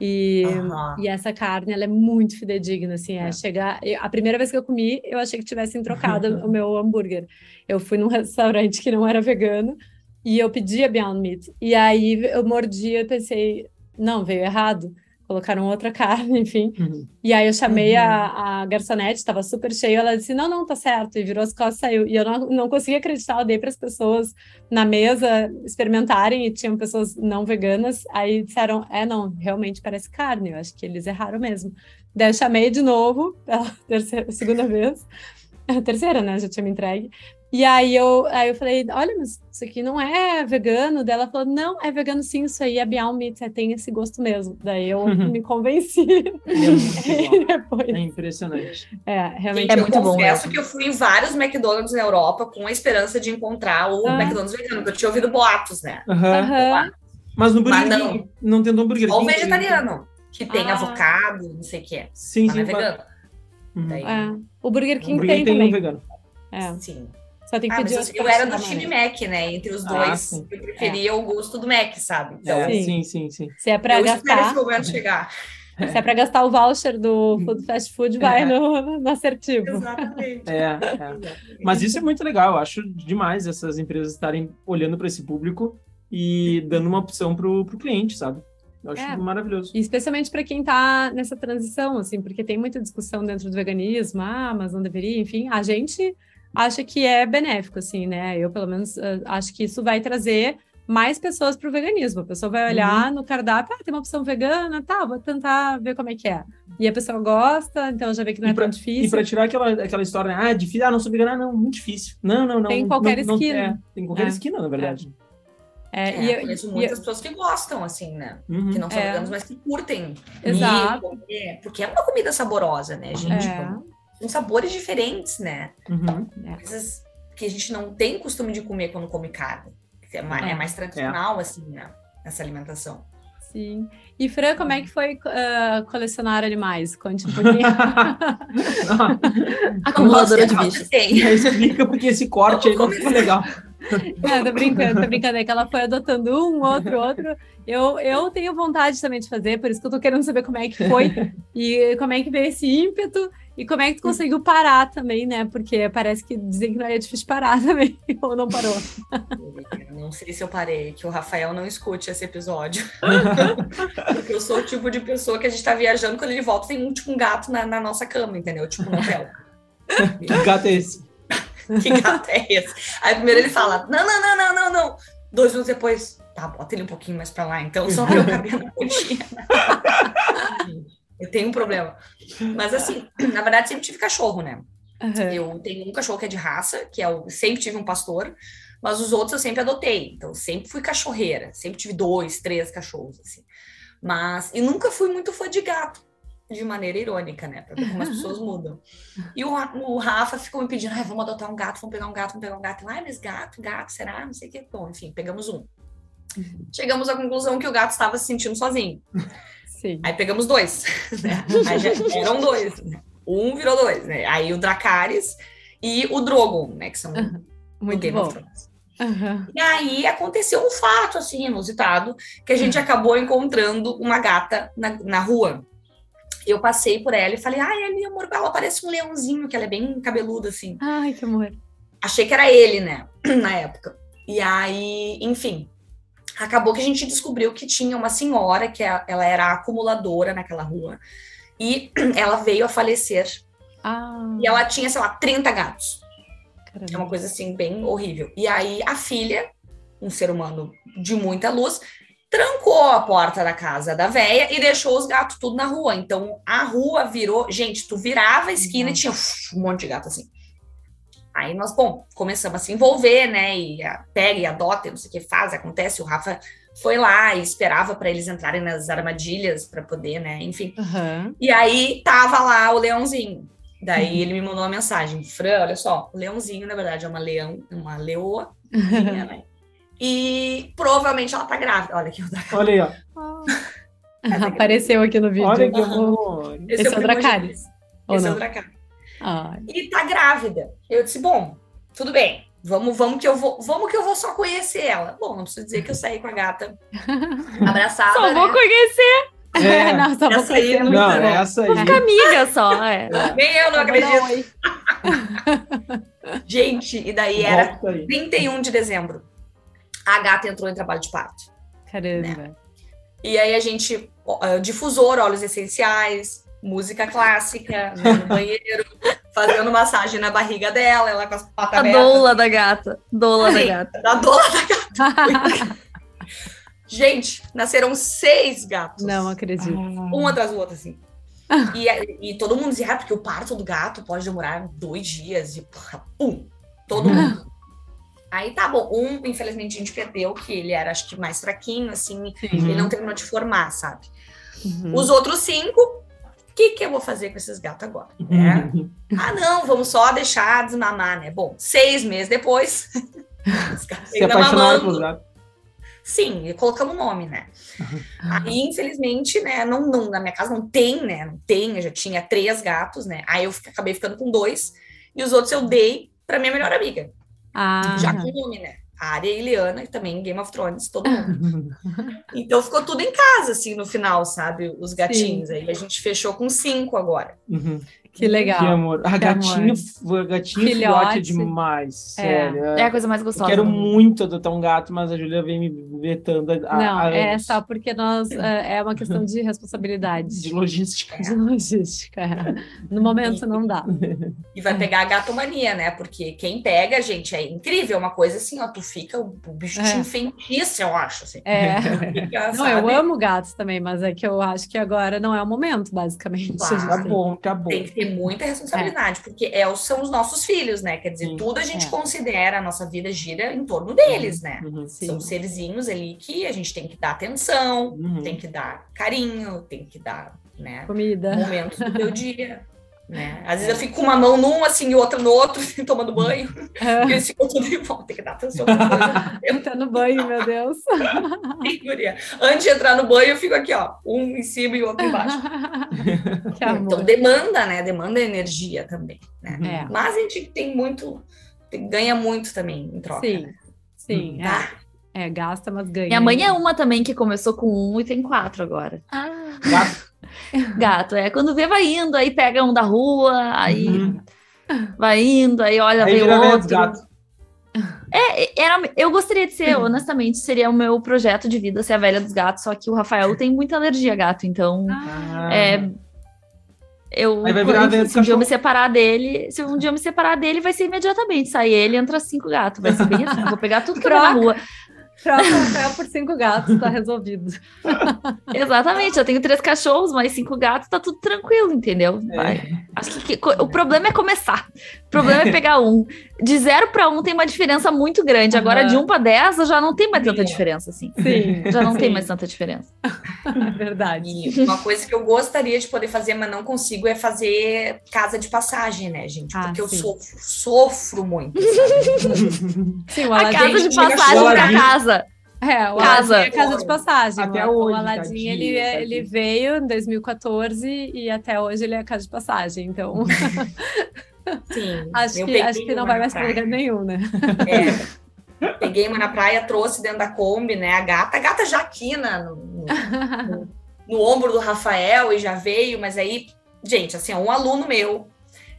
E, Aham. e essa carne, ela é muito fidedigna, assim, é, É. chegar... eu- a primeira vez que eu comi, eu achei que tivessem trocado <laughs> o meu hambúrguer. Eu fui num restaurante que não era vegano e eu pedi a Beyond Meat. E aí eu mordi e pensei, não, veio errado. Colocaram outra carne, <laughs> enfim. Uhum. E aí eu chamei Uhum. a, a garçonete, estava super cheio, ela disse, não, não, tá certo, e virou as costas e saiu. E eu não, não conseguia acreditar, eu dei para as pessoas na mesa experimentarem, e tinham pessoas não veganas, aí disseram, é, não, realmente parece carne, eu acho que eles erraram mesmo. Daí eu chamei de novo, <laughs> pela terceira, segunda vez, a terceira, né, já tinha me entregue, e aí eu, aí eu falei, olha, mas isso aqui não é vegano? Daí ela falou, não, é vegano sim, isso aí é Beyond Meat, é, tem esse gosto mesmo. Daí eu me convenci. É <laughs> depois, É impressionante. é, realmente. É eu muito bom confesso mesmo. que eu fui em vários McDonald's na Europa com a esperança de encontrar o Ah. McDonald's vegano, porque eu tinha ouvido boatos, né? Aham. Aham. Mas no Burger Mas King, não tentou um Burger Ou vegetariano, que tem Ah. avocado, não sei o que é. Sim, Mas sim. não é vegano. Uhum. Daí, É. O Burger O King Burger tem, King tem um também. vegano. É. Sim. Só tem que Ah, mas pedir eu, outro eu era do time também. Mac, né? Entre os Ah, dois, sim. eu preferia o gosto do Mac, sabe? Então, É, Sim. sim, sim. Se é para eu espero gastar, <laughs> se é para gastar o voucher do food fast food, vai no, no assertivo. Exatamente. É, é. Mas isso é muito legal, eu acho demais essas empresas estarem olhando para esse público e dando uma opção pro, pro cliente, sabe? Eu acho É. maravilhoso. E especialmente para quem está nessa transição, assim, porque tem muita discussão dentro do veganismo, ah, mas não deveria, enfim, a gente acha que é benéfico, assim, né? Eu, pelo menos, eh, acho que isso vai trazer mais pessoas para o veganismo. A pessoa vai olhar no cardápio, ah, tem uma opção vegana, tá, vou tentar ver como é que é. E a pessoa gosta, então já vê que não é pra- tão difícil. E para tirar aquela, aquela história, ah, difícil, ah, não sou vegana, ah, não, muito difícil. Não, não, não. Tem em não- qualquer não- esquina. é, tem em qualquer É. esquina, na verdade. É, É, e eu eu- conheço e muitas pessoas que gostam, assim, né? Uhum. Que não são É. veganos, mas que curtem. Exato. comer, porque é uma comida saborosa, né, gente? É. São sabores diferentes, né? Uhum. Coisas que a gente não tem costume de comer quando come carne. É mais, É. é mais tradicional, assim, né? Essa alimentação. Sim. E Fran, como é que foi ah, colecionar animais? Conte um pouquinho. <laughs> Acumuladora de bichos. Tem. <laughs> Explica porque esse corte aí não ficou legal. <laughs> Não, tô brincando, tô brincando. É que ela foi adotando um, outro, outro. Eu, eu tenho vontade também de fazer, por isso que eu tô querendo saber como é que foi e como é que veio esse ímpeto e como é que tu conseguiu parar também, né? Porque parece que dizem que não é difícil parar <laughs> também, ou não parou. Não sei se eu parei, que o Rafael não escute esse episódio. <laughs> Porque eu sou o tipo de pessoa que a gente tá viajando, quando ele volta, tem um tipo um gato na, na nossa cama, entendeu? Tipo um hotel. <laughs> Que gato é esse? que gato é esse? Aí primeiro ele fala: não, não, não, não, não, não. Dois minutos depois, tá, bota ele um pouquinho mais pra lá, então, só pra eu caber na coxinha. Eu tenho um problema. Mas assim, na verdade, sempre tive cachorro, né? Aham. Eu tenho um cachorro que é de raça, que é o sempre tive um pastor, mas os outros eu sempre adotei. Então, sempre fui cachorreira, sempre tive dois, três cachorros, assim. Mas, e nunca fui muito fã de gato, de maneira irônica, né? Pra ver como as pessoas mudam. E o, o Rafa ficou me pedindo, ai, vamos adotar um gato, vamos pegar um gato, vamos pegar um gato. Ai, mas gato, gato, será? Não sei o que. Bom, enfim, pegamos um. Chegamos à conclusão que o gato estava se sentindo sozinho. Sim. Aí pegamos dois, <laughs> né? Aí já eram dois, né? Um virou dois, né? Aí o Dracarys e o Drogon, né? Que são Muito Game bom. of Thrones. Aham. E aí aconteceu um fato, assim, inusitado, que a gente acabou encontrando uma gata na, na rua. Eu passei por ela e falei, ai, ali, amor, ela parece um leãozinho, que ela é bem cabeluda, assim. Ai, que amor. Achei que era ele, né? <clears throat> Na época. E aí, enfim, acabou que a gente descobriu que tinha uma senhora, que é- ela era acumuladora naquela rua, e <clears throat> ela veio a falecer. Ah, E ela tinha, sei lá, 30 gatos. É caramba. uma coisa assim, bem horrível. E aí a filha, um ser humano de muita luz, trancou a porta da casa da véia e deixou os gatos tudo na rua. Então a rua virou. Gente, tu virava a esquina e tinha uf, um monte de gato assim. Aí nós, bom, começamos a se envolver, né? E a, pega e adota, e não sei o que faz, acontece. O Rafa foi lá e esperava para eles entrarem nas armadilhas para poder, né? Enfim. Aham. E aí tava lá o leãozinho. Daí ele me mandou uma mensagem, Fran, olha só, o leãozinho, na verdade, é uma leão, uma leoa, né? E provavelmente ela tá grávida. Olha aqui o Dracarys. Olha aí, ó. Apareceu aqui no vídeo. Olha que Aham. amor. Esse é o. Dracarys. Esse é o? Dracarys. Ai. E tá grávida. Eu disse, bom, tudo bem. Vamos, vamos que eu vou, vamos que eu vou só conhecer ela. Bom, não preciso dizer que eu saí com a gata <laughs> abraçada, Só vou né? conhecer, É, <laughs> não, só vou essa aí conhecer é muito não, bom. essa aí. ficar amiga só. É. <laughs> Nem eu não Só acredito. oi. Gente, e daí era Volta aí. 31 de dezembro. A gata entrou em trabalho de parto. Caramba. E aí a gente, ah, difusor, óleos essenciais, música clássica, no banheiro, <laughs> fazendo massagem na barriga dela, ela com as patas A doula da gata. Doula da gata. Da doula da <laughs> Gente, nasceram seis gatos. Não acredito. Um atrás do outro, assim. <laughs> E, e todo mundo dizia, ah, porque o parto do gato pode demorar dois dias. E porra, pum, todo mundo. Aí tá bom, um, infelizmente, a gente perdeu, que ele era, acho que, mais fraquinho, assim, Sim. ele não terminou de formar, sabe? Uhum. Os outros cinco, que, que eu vou fazer com esses gatos agora? né? <laughs> ah, não, vamos só deixar desmamar, né? Bom, seis meses depois, <laughs> os gatos Se ainda mamando. Sim, e colocamos o nome, né? Aí, infelizmente, né, não, não, na minha casa não tem, né? Não tem, eu já tinha três gatos, né? Aí eu acabei ficando com dois, e os outros eu dei pra minha melhor amiga, Ah, já com nome, né? A Arya e Eliana, que também Game of Thrones, todo mundo. Então ficou tudo em casa, assim, no final, sabe? Os gatinhos. Aí a gente fechou com cinco agora. Uhum. Que legal. Que amor. A Que gatinho, amor. gatinho Filhote. filhote é demais. É. Sério. É a coisa mais Eu gostosa. quero do mundo. muito adotar um gato, mas a Julia vem me vetando há, Não, há é só porque nós é é uma questão de responsabilidade. De logística. De logística. é. No momento não dá. E vai pegar a gatomania, né? Porque quem pega, gente, é incrível. É uma coisa assim, ó, tu fica, o bicho te É. enfeitiça, eu acho. Assim. É. Fica, Não, eu amo gatos também, mas é que eu acho que agora não é o momento, basicamente. Claro. Tá bom, tá bom. Tem que ter muita responsabilidade, porque é, são os nossos filhos, né? Quer dizer, Sim. tudo a gente É. considera, a nossa vida gira em torno deles, né? Uhum. São serzinhos ali que a gente tem que dar atenção, Uhum. tem que dar carinho, tem que dar, né? Comida. Momentos do teu dia. Né? Às vezes eu fico com uma mão num assim e outra no outro, assim, <laughs> tomando banho, porque eles ficam tudo em volta, tem que dar atenção. <laughs> Tá no banho, meu Deus. <laughs> Antes de entrar no banho, eu fico aqui, ó, um em cima e outro embaixo. que amor. Então demanda, né? Demanda energia também, né? É. Mas a gente tem muito, tem- ganha muito também em troca. Sim, né? sim. Tá? É, é, gasta, mas ganha. Minha mãe é uma também que começou com um e tem quatro agora. Ah. Gato, é. Quando vê, vai indo, aí pega um da rua, aí Uhum. vai indo, aí olha, Aí dos outro. gatos. É, era, eu gostaria de ser, honestamente, seria o meu projeto de vida ser a velha dos gatos, só que o Rafael tem muita alergia a gato, então Ah. é, eu, se um dia eu me separar dele, se um dia eu me separar dele, vai ser imediatamente, sai ele, entra cinco gatos, vai ser bem assim, vou pegar tudo que na rua. Troca o Rafael por cinco gatos, tá resolvido. <laughs> Exatamente, eu tenho três cachorros, mais cinco gatos, tá tudo tranquilo, entendeu? Vai. É. Acho que, que- o problema é começar. O problema é pegar um. De zero para um tem uma diferença muito grande. Agora, Aham. de um para dez, já não tem mais tanta diferença, assim. Sim, Já não tem sim, mais tanta diferença. <laughs> é verdade. E uma coisa que eu gostaria de poder fazer, mas não consigo, é fazer casa de passagem, né, gente? Ah, Porque eu sim. sofro, sofro muito, sabe? <laughs> Sim, o A Aladim. casa de passagem casa. É, o Casa. Aladim é casa de passagem. Até o, hoje, o Aladim, tadinho, ele, é- ele veio em 2014 e até hoje ele é casa de passagem. Então, <laughs> Sim. <laughs> acho eu que, peguei acho que não vai na mais lugar nenhum, né? É. <laughs> Peguei uma na praia, trouxe dentro da Kombi, né? A gata, a gata já aqui na, no, no- no- no ombro do Rafael e já veio, mas aí, gente, assim, um aluno meu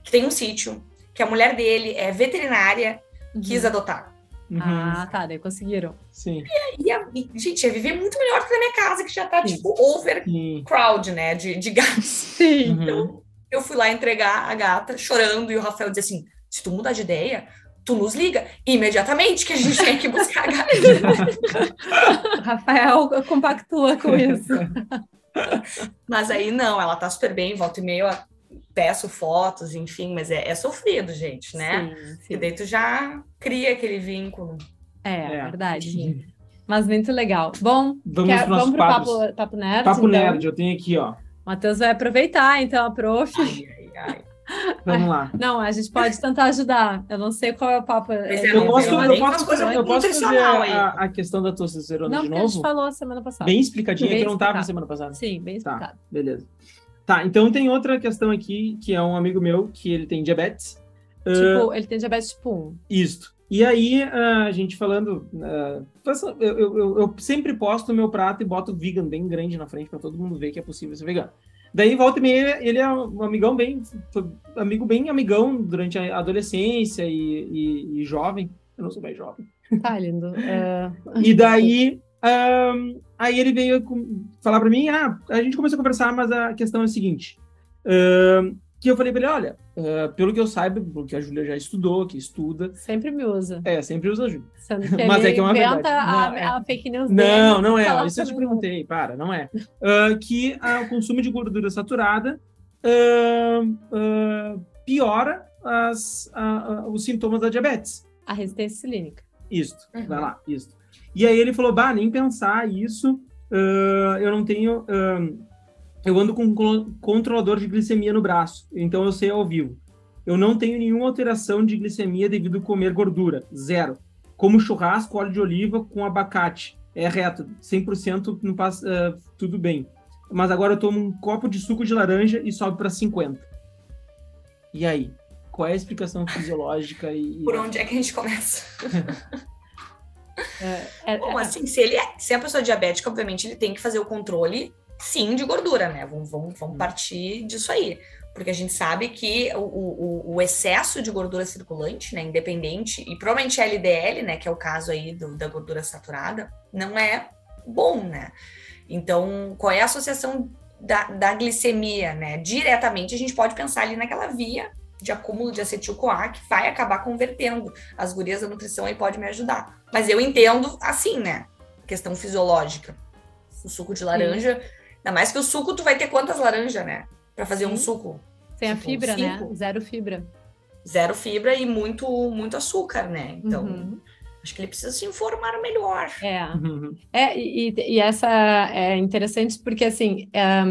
que tem um sítio, que a mulher dele é veterinária, quis adotar. Uhum. Ah, tá, daí conseguiram. Sim, E, a, e, gente, ia viver muito melhor que na minha casa, que já tá, Sim. tipo, over sim. crowd, né? De, de gatos. Sim. Uhum. Eu fui lá entregar a gata, chorando, e o Rafael disse assim: se tu mudar de ideia, tu nos liga imediatamente que a gente tem que buscar a gata. O <laughs> Rafael compactua com isso. Mas aí não, ela tá super bem, volta e meia eu peço fotos, enfim, mas é, é sofrido, gente, né? Sim, E sim. daí tu já cria aquele vínculo. É, É. verdade. Mas muito legal. Bom, Vamos quer- vamos pro papos. papo, papo nerd? Papo então? nerd, eu tenho aqui, ó. Matheus vai aproveitar, então, a prof. Ai, ai, ai. <laughs> Vamos lá. Não, a gente pode tentar ajudar. Eu não sei qual é o papo. É, É, Eu posso, eu posso, coisa fazer, eu posso fazer a, a questão da testosterona Não, de porque a gente novo? falou semana passada. Bem explicadinha, Bem que eu não tava explicado. semana passada. Sim, bem Tá. explicado. Beleza. Tá, então tem outra questão aqui, que é um amigo meu, que ele tem diabetes. Tipo, ele tem diabetes tipo 1. Isto. E aí, ah, a gente falando. ah, eu, eu- eu- sempre posto o meu prato e boto vegan bem grande na frente para todo mundo ver que é possível ser vegano. Daí, volta e meia, ele é um amigão bem. amigo bem amigão durante a adolescência e, e- e jovem. Eu não sou mais jovem. Tá lindo. É, E daí. ahn, aí ele veio falar para mim: ah, a gente começou a conversar, mas a questão é a seguinte. ahn, que eu falei para ele: olha, ah, pelo que eu saiba, pelo que a Júlia já estudou, que estuda, sempre me usa. é, sempre usa a Júlia. Mas é que é uma inventa verdade. a, Não, é. a fake news dele. Não, não é. Isso eu te pra perguntei, para, não é. Ah, que ah, o consumo de gordura saturada piora as, os sintomas da diabetes. A resistência insulínica. Isto, Uhum. vai lá, isto. E aí ele falou, bah, nem pensar isso, eu não tenho... eu ando com um controlador de glicemia no braço, então eu sei ao vivo. Eu não tenho nenhuma alteração de glicemia devido a comer gordura, zero. Como churrasco, óleo de oliva com abacate, é reto, 100% não passa, ah, tudo bem. Mas agora eu tomo um copo de suco de laranja e sobe para 50. E aí? Qual é a explicação fisiológica e... Por onde é que a gente começa? <laughs> É, é- Bom, assim, se ele é, se é uma pessoa diabética, obviamente ele tem que fazer o controle, sim, de gordura, né? Vamos, vamos, vamos partir disso aí. Porque a gente sabe que o, o, o excesso de gordura circulante, né, independente, e provavelmente LDL, né, que é o caso aí do- da gordura saturada, não é bom, né? Então, qual é a associação da, da glicemia, né? Diretamente a gente pode pensar ali naquela via de acúmulo de acetil-CoA que vai acabar convertendo. As gurias da nutrição aí podem me ajudar. Mas eu entendo assim, né? Questão fisiológica. O suco de laranja, ainda mais que o suco tu vai ter quantas laranjas, né? Pra fazer um Sim. suco. Tem a Tipo, fibra, né? cinco. Zero fibra. Zero fibra e muito, muito açúcar, né? Então, Uhum. acho que ele precisa se informar melhor. É. Uhum. É, e, e essa é interessante porque, assim, é,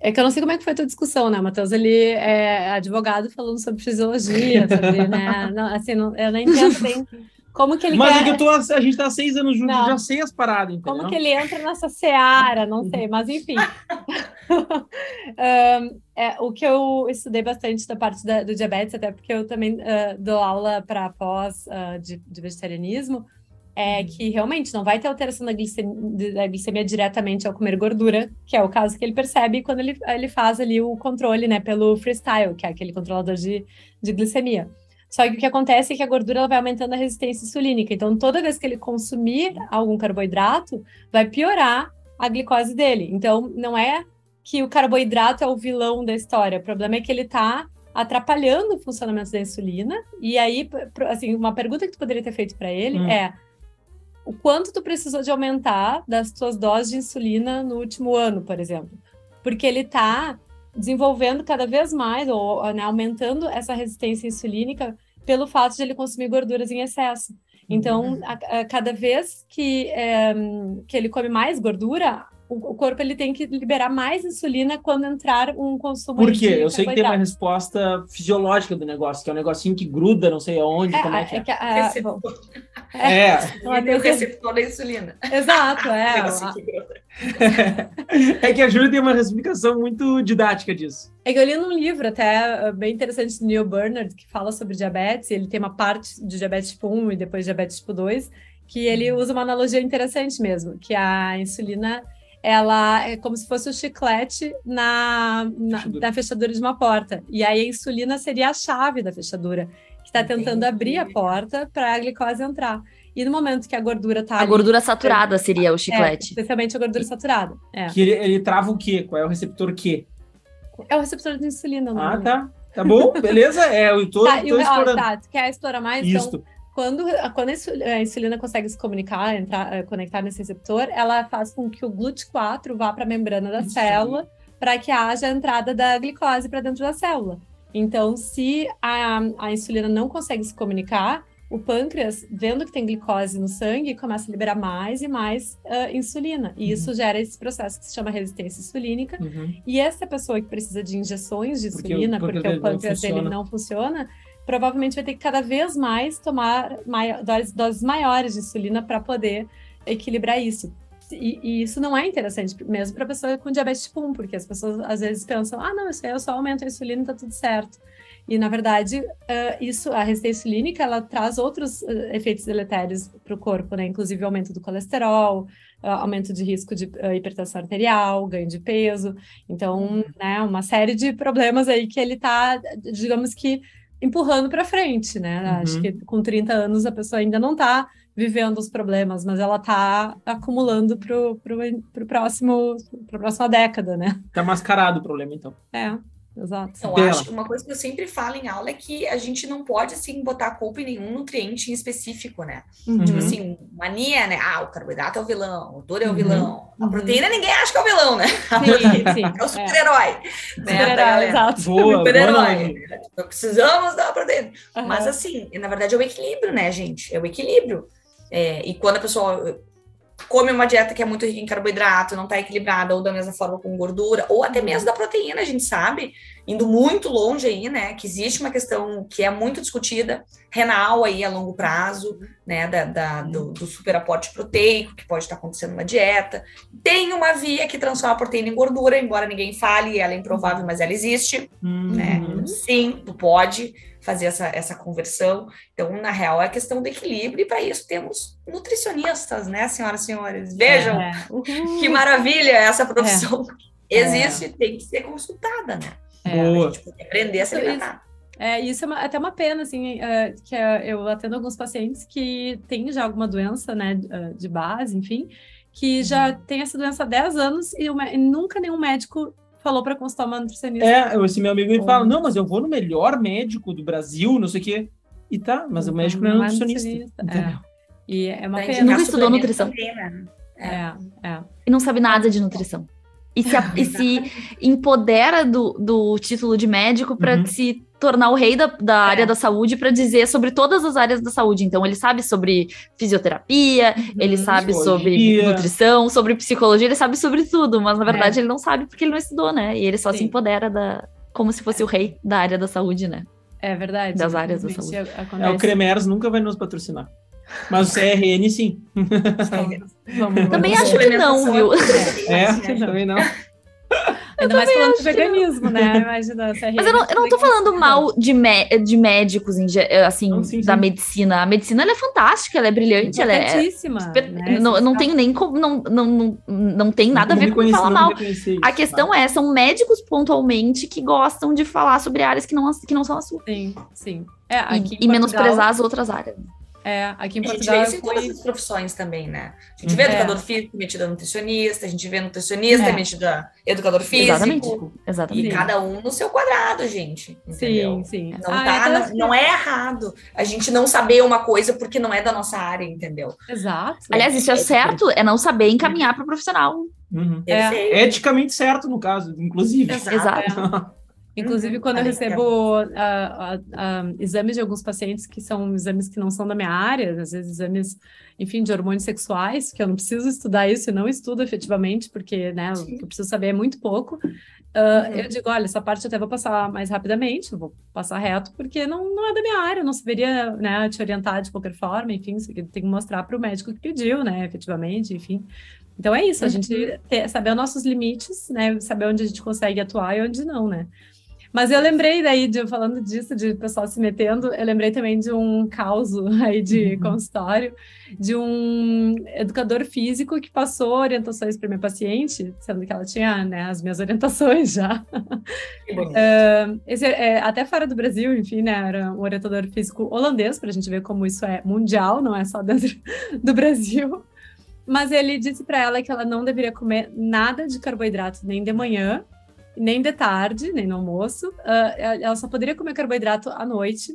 é que eu não sei como é que foi a tua discussão, né, Matheus? Ele é advogado falando sobre fisiologia, <laughs> sobre, né? Não, assim, não- eu não entendo bem <laughs> como que ele Mas quer... é que eu tô, a gente tá há seis anos juntos, Não. já sei as paradas, entendeu? Como que ele entra nessa seara, não sei, mas enfim. <laughs> <laughs> Ahn, é, o que eu estudei bastante da parte da- do diabetes, até porque eu também ah, dou aula para pós ah, de, de vegetarianismo, é que realmente não vai ter alteração da glicemia, da glicemia diretamente ao comer gordura, que é o caso que ele percebe quando ele, ele faz ali o controle, né, pelo freestyle, que é aquele controlador de, de glicemia. Só que o que acontece é que a gordura ela vai aumentando a resistência insulínica. Então, toda vez que ele consumir algum carboidrato, vai piorar a glicose dele. Então, não é que o carboidrato é o vilão da história. O problema é que ele está atrapalhando o funcionamento da insulina. E aí, assim, uma pergunta que tu poderia ter feito para ele Hum. é: o quanto tu precisou de aumentar das tuas doses de insulina no último ano, por exemplo. Porque ele está desenvolvendo cada vez mais, ou né, aumentando essa resistência insulínica pelo fato de ele consumir gorduras em excesso. Então, uhum. a, a, cada vez que, é, que ele come mais gordura, o, corpo ele tem que liberar mais insulina quando entrar um consumo Por quê? Eu sei que tem uma resposta fisiológica do negócio, que é um negocinho que gruda, não sei aonde, é, como é que é. é, que a, receptor. é. é. é. o receptor da insulina. Exato, é. <laughs> <laughs> é que a Júlia tem uma explicação muito didática disso. É que eu li num livro até uh, bem interessante do Neil Bernard, que fala sobre diabetes, ele tem uma parte de diabetes tipo 1 e depois diabetes tipo 2, que ele uhum. usa uma analogia interessante mesmo, que a insulina ela é como se fosse o chiclete na, na, fechadura. na fechadura de uma porta. E aí a insulina seria a chave da fechadura, que está tentando abrir a porta para a glicose entrar. E no momento que a gordura está. A ali, gordura saturada seria o é, chiclete. É, especialmente a gordura saturada. É. Que ele, ele trava o quê? Qual é o receptor Q? É o receptor de insulina. Ah, tá. Tá bom, beleza? É, eu tô, tá, tô e, explorando. Ó, tá, tu quer explorar mais? Isso. Então, quando, quando a insulina consegue se comunicar, entrar, eh, conectar nesse receptor, ela faz com que o GLUT4 vá para a membrana da Isso. célula para que haja a entrada da glicose para dentro da célula. Então, se a, a insulina não consegue se comunicar, o pâncreas, vendo que tem glicose no sangue, começa a liberar mais e mais uh, insulina. E uhum. isso gera esse processo que se chama resistência insulínica. Uhum. E essa pessoa que precisa de injeções de insulina, porque, porque o pâncreas dele não funciona, provavelmente vai ter que cada vez mais tomar maior, doses, doses maiores de insulina para poder equilibrar isso. E, e, isso não é interessante, mesmo para pessoa com diabetes tipo 1, porque as pessoas às vezes pensam, ah, não, isso aí eu só aumento a insulina e tá tudo certo. E, na verdade, uh, isso, a resistência insulínica, ela traz outros uh, efeitos deletérios para o corpo, né? Inclusive aumento do colesterol, uh, aumento de risco de hipertensão arterial, ganho de peso. Então, uhum. né, uma série de problemas aí que ele está, digamos que, empurrando para frente, né? Uhum. Acho que com 30 anos a pessoa ainda não está vivendo os problemas, mas ela está acumulando para o próximo, para a próxima década, né? Tá mascarado o problema, então. É. Exato. Então, Dela. acho que uma coisa que eu sempre falo em aula é que a gente não pode, assim, botar a culpa em nenhum nutriente em específico, né? Uhum. Tipo assim, mania, né? Ah, o carboidrato é o vilão, o gordura é o uhum. vilão. A uhum. proteína ninguém acha que é o vilão, né? <laughs> Sim, sim. É o super-herói. É. Né? Super-herói, exato. Super-herói. Então, precisamos da proteína. Uhum. Mas, assim, na verdade, é o equilíbrio, né, gente? É o equilíbrio. É, e quando a pessoa come uma dieta que é muito rica em carboidrato, não está equilibrada, ou da mesma forma com gordura, ou até mesmo da proteína, a gente sabe, indo muito longe aí, né, que existe uma questão que é muito discutida, renal aí a longo prazo, né, da, da do, do superaporte proteico, que pode estar acontecendo na dieta. Tem uma via que transforma a proteína em gordura, embora ninguém fale, ela é improvável, mas ela existe, uhum. né, sim, tu pode, fazer essa, essa conversão. Então, na real, é questão do equilíbrio, e para isso temos nutricionistas, né, senhoras e senhores? Vejam é. que maravilha essa profissão. É. <laughs> Existe, tem que ser consultada, né? É. Boa. A gente pode aprender a se alimentar. É, isso é uma, até uma pena, assim, é, que é, eu atendo alguns pacientes que têm já alguma doença, né, de base, enfim, que já uhum. tem essa doença há 10 anos e, uma, e nunca nenhum médico falou para consultar uma nutricionista. É, esse meu amigo me fala, não, mas eu vou no melhor médico do Brasil, não sei o quê. E tá, mas o médico não, é é nutricionista. nutricionista. É. E é uma pena. Nunca estudou nutrição. Né? É, é. E não sabe nada de nutrição. E se, <laughs> e se empodera do, do título de médico para uhum. se tornar o rei da, da é. área da saúde para dizer sobre todas as áreas da saúde. Então, ele sabe sobre fisioterapia, uhum, ele sabe sobre nutrição, sobre psicologia, ele sabe sobre tudo, mas na verdade é. ele não sabe porque ele não estudou, né? E ele só Sim. se empodera da, como se fosse é. o rei da área da saúde, né? É verdade. Das áreas da saúde. É, o Cremers nunca vai nos patrocinar. Mas o CRN, sim. Vamos, Também acho que não, viu? É, também não. Ainda mais falando de veganismo, né? <laughs> Imagina, Mas eu não, eu não tô falando mal de, de médicos, assim, não, sim, da sim. medicina. A medicina ela é fantástica, ela é brilhante, ela é. Né? Não, não tem nem como. Não, não, não, não tem nada a ver com falar mal. a questão é, são médicos pontualmente que gostam de falar sobre áreas que não, que não são a sua. Sim, sim. É, e, e menosprezar as outras áreas. É, aqui em A gente Portugal. vê isso em todas as profissões também, né? A gente vê É. educador físico metido a nutricionista, a gente vê nutricionista É. metido a educador físico. Exatamente. E Exatamente. cada um no seu quadrado, gente. Entendeu? Sim, sim. Não, Ah, tá, então, não, não é errado a gente não saber uma coisa porque não é da nossa área, entendeu? Exato. Aliás, isso é certo, é não saber encaminhar para o profissional. Uhum. É. Eticamente certo, no caso, inclusive. Exato. Inclusive, Uhum. quando eu recebo ah, ah, ah, exames de alguns pacientes que são exames que não são da minha área, às vezes exames, enfim, de hormônios sexuais, que eu não preciso estudar isso e não estudo efetivamente, porque, né, o que eu preciso saber é muito pouco. Uhum. Eu digo, olha, essa parte eu até vou passar mais rapidamente, vou passar reto, porque não, não é da minha área, não saberia, né, te orientar de qualquer forma, enfim, tem que mostrar para o médico que pediu, né, efetivamente, enfim. Então é isso, a Uhum. gente ter, saber os nossos limites, né, saber onde a gente consegue atuar e onde não, né. Mas eu lembrei daí, de, falando disso, de pessoal se metendo, eu lembrei também de um caos aí de Uhum. consultório, de um educador físico que passou orientações para minha paciente, sendo que ela tinha né, as minhas orientações já. Que bonito. Esse, é, até fora do Brasil, enfim, né, era um orientador físico holandês, para a gente ver como isso é mundial, não é só dentro <laughs> do Brasil. Mas ele disse para ela que ela não deveria comer nada de carboidrato nem de manhã, nem de tarde, nem no almoço. Ah, ela só poderia comer carboidrato à noite,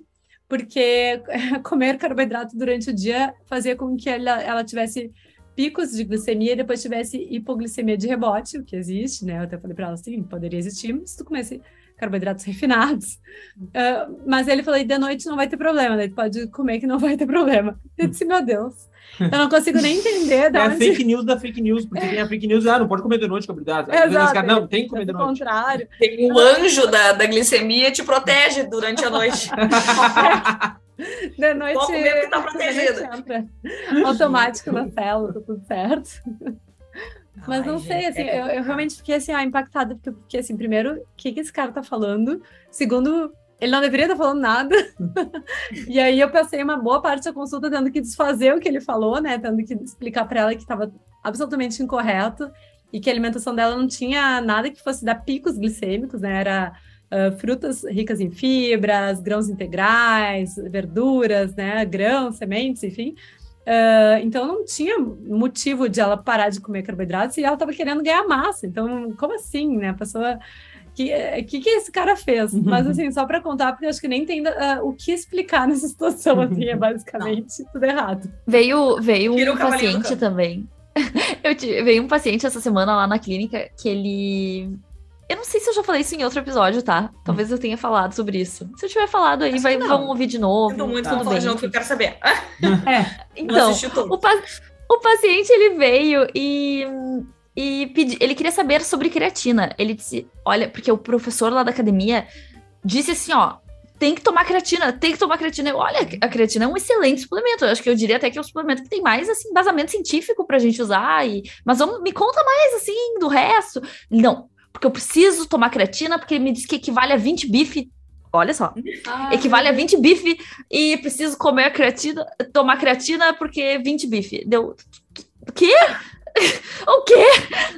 porque <laughs> comer carboidrato durante o dia fazia com que ela, ela tivesse picos de glicemia e depois tivesse hipoglicemia de rebote, o que existe, né? Eu até falei para ela assim, poderia existir, mas se tu comesse carboidratos refinados. Ah, mas ele falou, de noite não vai ter problema, daí tu pode comer que não vai ter problema. Eu disse, meu Deus, eu não consigo nem entender de É a onde... fake news da fake news, porque tem a fake news, ah, não pode comer de noite carboidrato. Aí Exato. não, tem que comer de noite. contrário. Tem o anjo da, da glicemia te protege durante a noite. <laughs> De noite. Pode comer porque tá protegida. Automático na célula, tá tudo certo. <laughs> Mas não Ai, sei, gente, assim, é eu, eu realmente fiquei assim, ah, impactada, porque, porque assim, primeiro, o que, que esse cara tá falando? Segundo, ele não deveria estar falando nada. <laughs> e aí eu passei uma boa parte da consulta tendo que desfazer o que ele falou, né? Tendo que explicar para ela que estava absolutamente incorreto e que a alimentação dela não tinha nada que fosse dar picos glicêmicos, né? Era ah, frutas ricas em fibras, grãos integrais, verduras, né? Grãos, sementes, enfim. Ah, então não tinha motivo de ela parar de comer carboidratos e ela estava querendo ganhar massa. Então, como assim, né? A pessoa. Que, que que esse cara fez? Mas assim, só para contar, porque eu acho que nem tem ah, o que explicar nessa <laughs> situação, assim, é basicamente tudo errado. Veio, veio Tira um paciente também. <laughs> Eu tive, veio um paciente essa semana lá na clínica que ele. Eu não sei se eu já falei isso em outro episódio, tá? Talvez eu tenha falado sobre isso. Se eu tiver falado aí, vai, não. vamos ouvir de novo. Sinto muito Tá. não tudo bem. de novo, que eu quero saber. <laughs> É, não Então, tudo. o, pa- o paciente ele veio e, e pedi, ele queria saber sobre creatina. Ele disse: Olha, porque o professor lá da academia disse assim: Ó, tem que tomar creatina, tem que tomar creatina. Eu, Olha, a creatina é um excelente suplemento. Eu acho que eu diria até que é um suplemento que tem mais assim, embasamento científico pra gente usar. E, mas vamos, me conta mais assim do resto. Não, porque eu preciso tomar creatina, porque ele me disse que equivale a 20 bife. Olha só equivale a 20 bife e preciso comer a creatina, tomar creatina porque 20 bife. Deu. O quê? <laughs> O quê?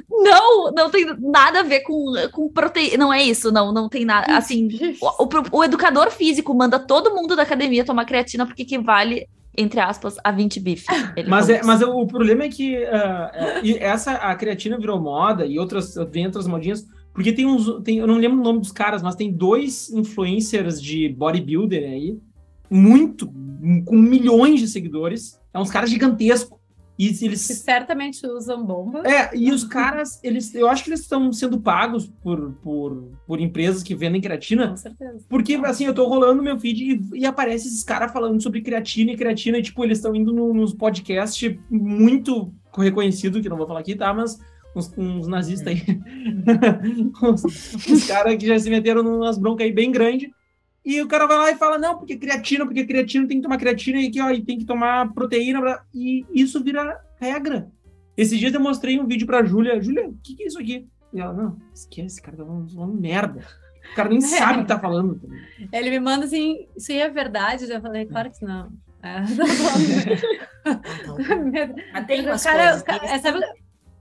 Não, não tem nada a ver com, com proteína. Não é isso, não, não tem nada. Assim, o, o- o educador físico manda todo mundo da academia tomar creatina porque equivale, entre aspas, a 20 bife. Mas, é, mas o problema é que e essa a creatina virou moda e outras vem outras modinhas, porque tem uns. Tem, eu não lembro o nome dos caras, mas tem dois influencers de bodybuilder aí, muito, com milhões de seguidores. É uns caras gigantescos. E que eles. certamente usam bomba. É, e os caras, eles, eu acho que eles estão sendo pagos por, por, por empresas que vendem creatina, Com certeza. porque, assim, eu tô rolando meu feed e, e aparece esses caras falando sobre creatina e creatina, e, tipo, eles estão indo no- nos podcasts muito reconhecido, que não vou falar aqui, tá? Mas uns, uns nazistas aí. <laughs> uns uns caras que já se meteram numas broncas aí bem grandes. E o cara vai lá e fala, não, porque creatina, porque creatina tem que tomar creatina e aqui, ó, e tem que tomar proteína. E isso vira regra. Esses dias eu mostrei um vídeo pra Júlia. Júlia, o que, que é isso aqui? E ela, não, esquece, cara, tá falando, merda. O cara nem <laughs> sabe o que tá falando. Ele me manda assim, isso aí é verdade? Eu já falei, claro que não. É, tá <laughs> tem umas Cara, é, sabe-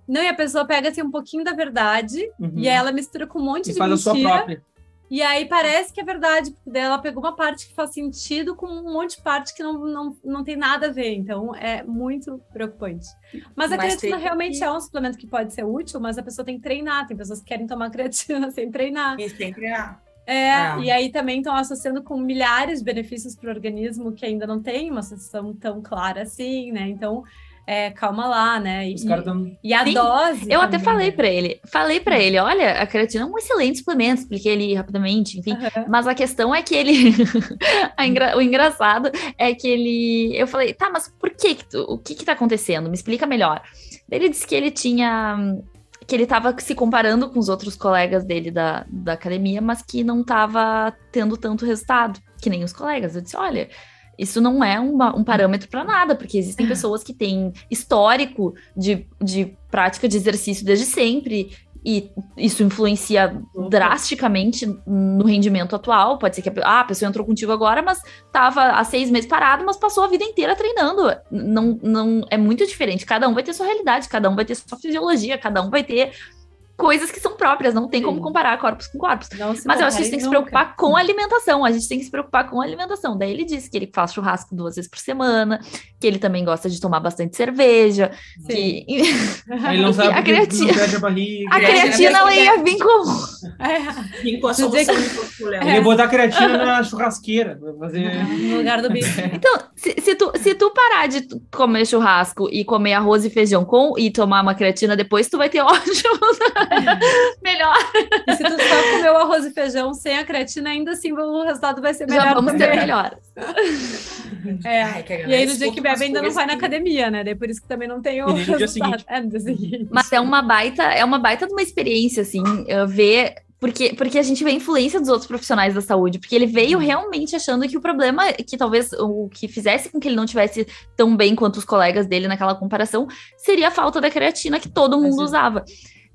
Não, e a pessoa pega assim um pouquinho da verdade Uhum. e aí ela mistura com um monte E de faz a sua mentira. própria. E aí parece que é verdade, porque daí ela pegou uma parte que faz sentido com um monte de parte que não, não, não tem nada a ver. Então é muito preocupante. Mas a mas creatina realmente que... é um suplemento que pode ser útil, mas a pessoa tem que treinar. Tem pessoas que querem tomar <laughs> creatina sem treinar. E sem treinar. É, ah. e aí também estão associando com milhares de benefícios para o organismo que ainda não tem uma associação tão clara assim, né? Então, é, calma lá, né? E, tão... e a Sim, dose. Eu também. até falei para ele, falei para ele, olha, a creatina é um excelente suplemento, expliquei ele rapidamente, enfim. Uhum. Mas a questão é que ele, <laughs> engra... o engraçado é que ele, eu falei, tá, mas por que, que tu... o que que tá acontecendo? Me explica melhor. Ele disse que ele tinha que ele estava se comparando com os outros colegas dele da, da academia, mas que não estava tendo tanto resultado, que nem os colegas. Eu disse, olha, isso não é um, um parâmetro para nada, porque existem pessoas que têm histórico de, de prática de exercício desde sempre, e isso influencia drasticamente no rendimento atual. Pode ser que a, ah, a pessoa entrou contigo agora, mas estava há seis meses parado, mas passou a vida inteira treinando. Não, não é muito diferente. Cada um vai ter sua realidade, cada um vai ter sua fisiologia, cada um vai ter coisas que são próprias, não tem Sim. como comparar corpos com corpos. Mas eu acho que a gente tem que se preocupar com a alimentação, a gente tem que se preocupar com a alimentação. Daí ele disse que ele faz churrasco duas vezes por semana, que ele também gosta de tomar bastante cerveja, Sim. <laughs> que... Ele não sabe a creatina, a barriga. A creatina ela ia vir com... É. Vim com a solução Ele ia botar a creatina na churrasqueira, fazer... no lugar do bicho. <laughs> Então, se, se, tu, se tu parar de comer churrasco e comer arroz e feijão com e tomar uma creatina depois, tu vai ter <laughs> ótimo <laughs> melhor. E se tu só comer o arroz e feijão sem a creatina, ainda assim o resultado vai ser melhor. Já vamos ter melhor. É. Ai, e aí no dia que bebe ainda não vai na academia, né? Daí por isso que também não tem o resultado. Dia seguinte. É, no dia seguinte. Mas é uma baita, é uma baita de uma experiência, assim, ver porque, porque a gente vê a influência dos outros profissionais da saúde, porque ele veio uhum. realmente achando que o problema, que talvez o que fizesse com que ele não tivesse tão bem quanto os colegas dele naquela comparação, seria a falta da creatina que todo mundo usava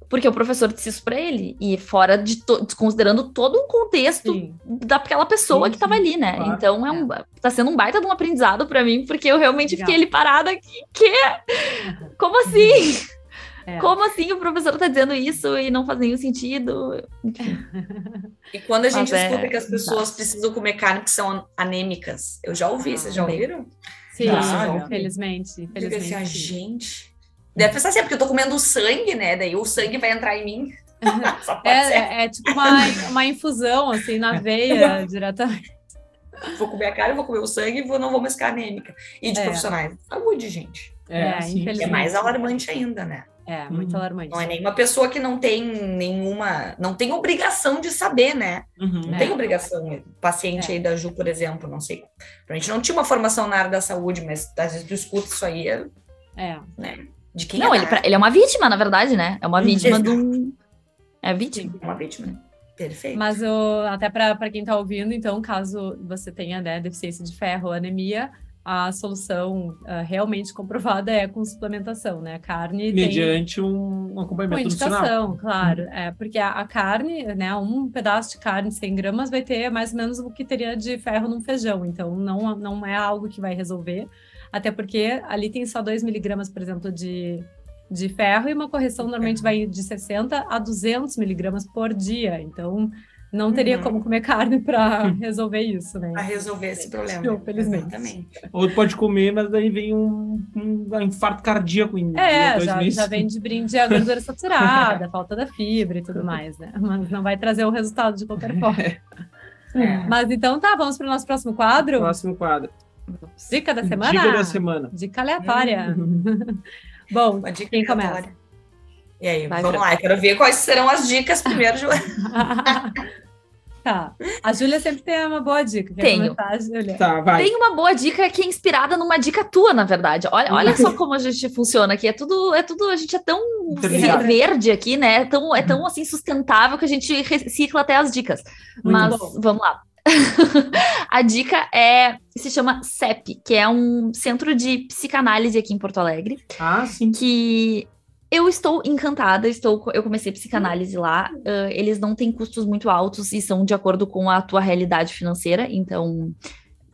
porque o professor disse isso para ele, e fora de considerando todo o contexto sim. daquela pessoa sim, que estava ali, né? Claro. Então é um, tá sendo um baita de um aprendizado para mim, porque eu realmente Legal. fiquei ali parada aqui, que como assim? <laughs> É. Como assim o professor tá dizendo isso e não faz nenhum sentido? <laughs> E quando a gente Mas escuta é... que as pessoas precisam comer carne que são anêmicas, eu já ouvi, vocês já ouviram? Sim, já, infelizmente. infelizmente. Assim, a gente Deve pensar assim, é porque eu tô comendo sangue, né? Daí o sangue vai entrar em mim. <laughs> é, é, é, tipo uma, uma infusão, assim, na veia, <laughs> diretamente. Vou comer a carne, vou comer o sangue e vou, não vou mais ficar anêmica. E de é. profissionais. Saúde, gente. É, é, é mais alarmante ainda, né? É, muito uhum. alarmante. Não é nenhuma pessoa que não tem nenhuma. Não tem obrigação de saber, né? Uhum. Não é. tem obrigação. Paciente é. aí da Ju, por exemplo, não sei. A gente não tinha uma formação na área da saúde, mas às vezes tu escuta isso aí. É. Né? De quem Não, é ele, ele, é uma vítima, na verdade, né? É uma vítima de um. É vítima. É uma vítima. Perfeito. Mas o, até para quem está ouvindo, então, caso você tenha né, deficiência de ferro ou anemia, a solução uh, realmente comprovada é com suplementação, né? A carne mediante tem... um acompanhamento com indicação, claro, uhum. é porque a, a, carne, né? Um pedaço de carne 100 gramas vai ter mais ou menos o que teria de ferro num feijão, então não não é algo que vai resolver até porque ali tem só 2 miligramas, por exemplo, de, de ferro, e uma correção normalmente vai de 60 a 200 miligramas por dia. Então, não teria uhum. como comer carne para resolver isso, né? Para resolver esse problema. Infelizmente. Exatamente. Ou pode comer, mas daí vem um, um infarto cardíaco em É, já, já vem de brinde a gordura <laughs> saturada, falta da fibra e tudo <laughs> mais, né? Mas não vai trazer o resultado de qualquer forma. <laughs> É. Mas então tá, vamos para o nosso próximo quadro? Próximo quadro. Dica da semana? Dica da semana. Dica aleatória. <laughs> Bom, dica quem aleatória. começa? E aí, Vai vamos pra... lá, eu quero ver quais serão as dicas primeiro, Joana. <laughs> Tá. A Júlia sempre tem uma boa dica. Quer Tenho. Começar, tá, vai. Tem uma boa dica que é inspirada numa dica tua, na verdade. Olha, olha só <laughs> como a gente funciona aqui. É tudo, é tudo, a gente é tão verde aqui, né? É tão, é tão assim sustentável que a gente recicla até as dicas. Muito Mas bom. vamos lá. <laughs> a dica é se chama CEP, que é um centro de psicanálise aqui em Porto Alegre. Ah, sim. Que eu estou encantada, estou, eu comecei psicanálise lá. Uh, eles não têm custos muito altos e são de acordo com a tua realidade financeira, então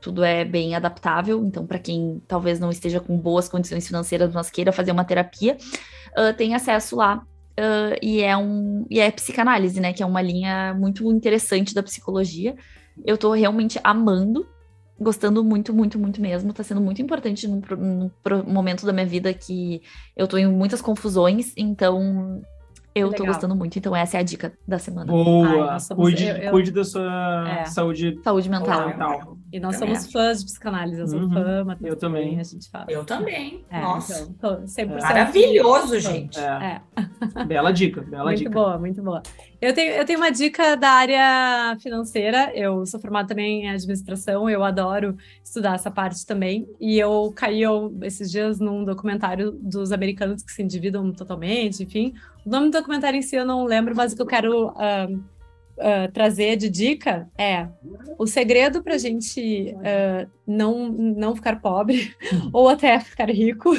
tudo é bem adaptável. Então, para quem talvez não esteja com boas condições financeiras, mas queira fazer uma terapia, uh, tem acesso lá uh, e é um e é psicanálise, né? Que é uma linha muito interessante da psicologia. Eu tô realmente amando, gostando muito, muito, muito mesmo. Tá sendo muito importante num, num momento da minha vida que eu tô em muitas confusões, então eu Legal. tô gostando muito, então essa é a dica da semana. Boa! Ai, cuide, eu, eu... cuide da sua é. saúde, saúde mental. mental. E nós também somos fãs de psicanálise, eu sou uhum. fã, Matheus Eu também. A gente fala. Eu também. É, Nossa. Então, 100% é. Maravilhoso, gente. É. é. Bela dica, bela muito dica. Muito boa, muito boa. Eu tenho, eu tenho uma dica da área financeira. Eu sou formada também em administração, eu adoro estudar essa parte também. E eu caí eu, esses dias num documentário dos americanos que se endividam totalmente, enfim. O nome do documentário em si eu não lembro, mas o que eu quero uh, uh, trazer de dica é o segredo para a gente uh, não, não ficar pobre <laughs> ou até ficar rico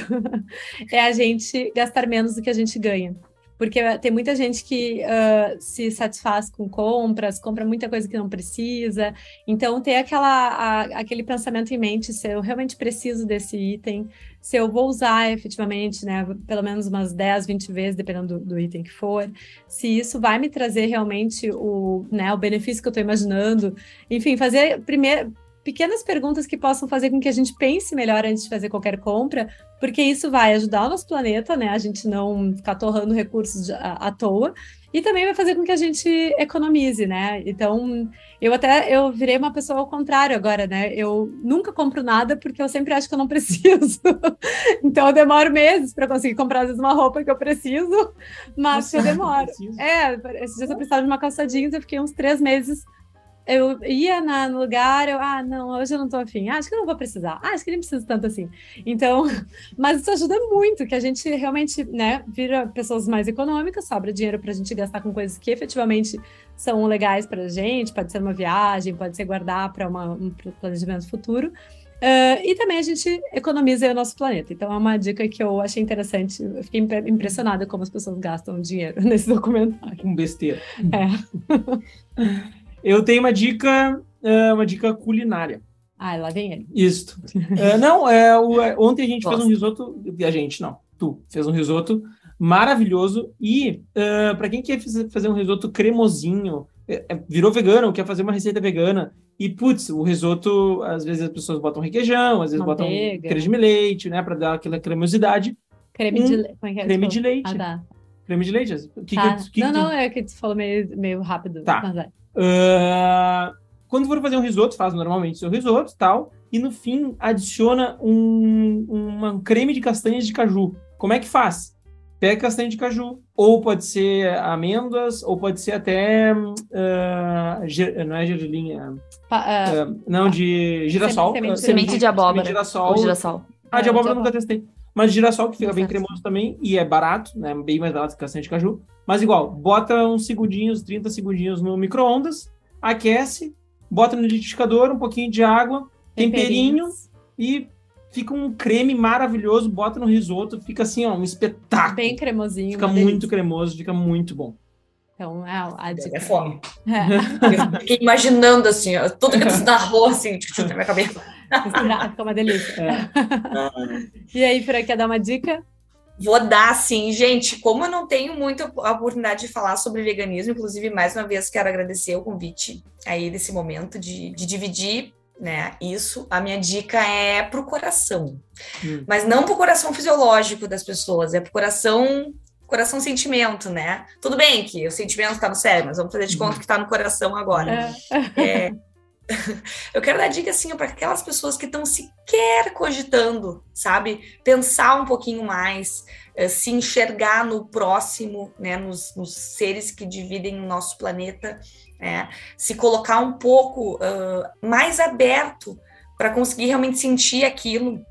<laughs> é a gente gastar menos do que a gente ganha porque tem muita gente que uh, se satisfaz com compras, compra muita coisa que não precisa. Então, ter aquela, a, aquele pensamento em mente: se eu realmente preciso desse item, se eu vou usar efetivamente, né, pelo menos umas 10, 20 vezes, dependendo do, do item que for, se isso vai me trazer realmente o, né, o benefício que eu estou imaginando. Enfim, fazer primeiro pequenas perguntas que possam fazer com que a gente pense melhor antes de fazer qualquer compra, porque isso vai ajudar o nosso planeta, né? A gente não ficar torrando recursos à, toa. E também vai fazer com que a gente economize, né? Então, eu até eu virei uma pessoa ao contrário agora, né? Eu nunca compro nada porque eu sempre acho que eu não <laughs> preciso. então, eu demoro meses para conseguir comprar às vezes uma roupa que eu preciso, mas Nossa, eu <laughs> demoro. É, esses dias eu precisava de uma calça jeans, eu fiquei uns três meses eu ia na, no lugar, eu, ah, não, hoje eu não tô afim, ah, acho que não vou precisar, ah, acho que nem preciso tanto assim. Então, <laughs> mas isso ajuda muito, que a gente realmente, né, vira pessoas mais econômicas, sobra dinheiro pra gente gastar com coisas que efetivamente são legais pra gente, pode ser uma viagem, pode ser guardar para um planejamento futuro. Uh, e também a gente economiza o nosso planeta. Então é uma dica que eu achei interessante. Eu fiquei impressionada como as pessoas gastam dinheiro <laughs> nesse documentário. Com besteira. É. <laughs> Eu tenho uma dica, uh, uma dica culinária. Ah, lá vem ele. Isso. uh, não, é, o, é, ontem a gente Gosto. fez um risoto. A gente, não. Tu fez um risoto maravilhoso. E uh, para quem quer fazer um risoto cremosinho, é, é, virou vegano, quer fazer uma receita vegana. E, putz, o risoto, às vezes as pessoas botam requeijão, às vezes Manteiga. botam creme de leite, né, para dar aquela cremosidade. Creme, um, de, le... é creme de leite. Ah, tá. Creme de leite? Que, tá. que, que, não, não, é que tu falou meio, meio rápido. Tá. Mas é. Uh, quando for fazer um risoto, faz normalmente seu risoto tal, e no fim adiciona um, um creme de castanhas de caju. Como é que faz? Pega castanha de caju, ou pode ser amêndoas, ou pode ser até. Uh, ger, não é gergelinha. Uh, não, de girassol. Semente, semente de abóbora. Semente de girassol. Girassol. Ah, de abóbora eu nunca testei. Mas girassol, que fica bem cremoso também, e é barato, né? Bem mais barato que castanha de caju. Mas igual, bota uns segundinhos, 30 segundinhos no micro-ondas, aquece, bota no liquidificador, um pouquinho de água, temperinho e fica um creme maravilhoso, bota no risoto, fica assim, ó, um espetáculo. Bem cremosinho. Fica muito delícia. cremoso, fica muito bom. Então, é a dica. É fome. É. fiquei imaginando assim, ó, tudo que precisa da arroz, assim, na minha cabeça. <laughs> Fica uma delícia. É. <laughs> e aí, Fran, quer dar uma dica? Vou dar, sim. Gente, como eu não tenho muita oportunidade de falar sobre veganismo, inclusive, mais uma vez, quero agradecer o convite aí desse momento de, de dividir né, isso. A minha dica é pro coração. Hum. Mas não pro coração fisiológico das pessoas, é pro coração coração sentimento, né? Tudo bem que o sentimento está no cérebro, mas vamos fazer de conta que está no coração agora. É. É, <laughs> <laughs> eu quero dar dica assim para aquelas pessoas que estão sequer cogitando, sabe? Pensar um pouquinho mais, eh, se enxergar no próximo, né? Nos, nos seres que dividem o nosso planeta, né? Se colocar um pouco uh, mais aberto para conseguir realmente sentir aquilo,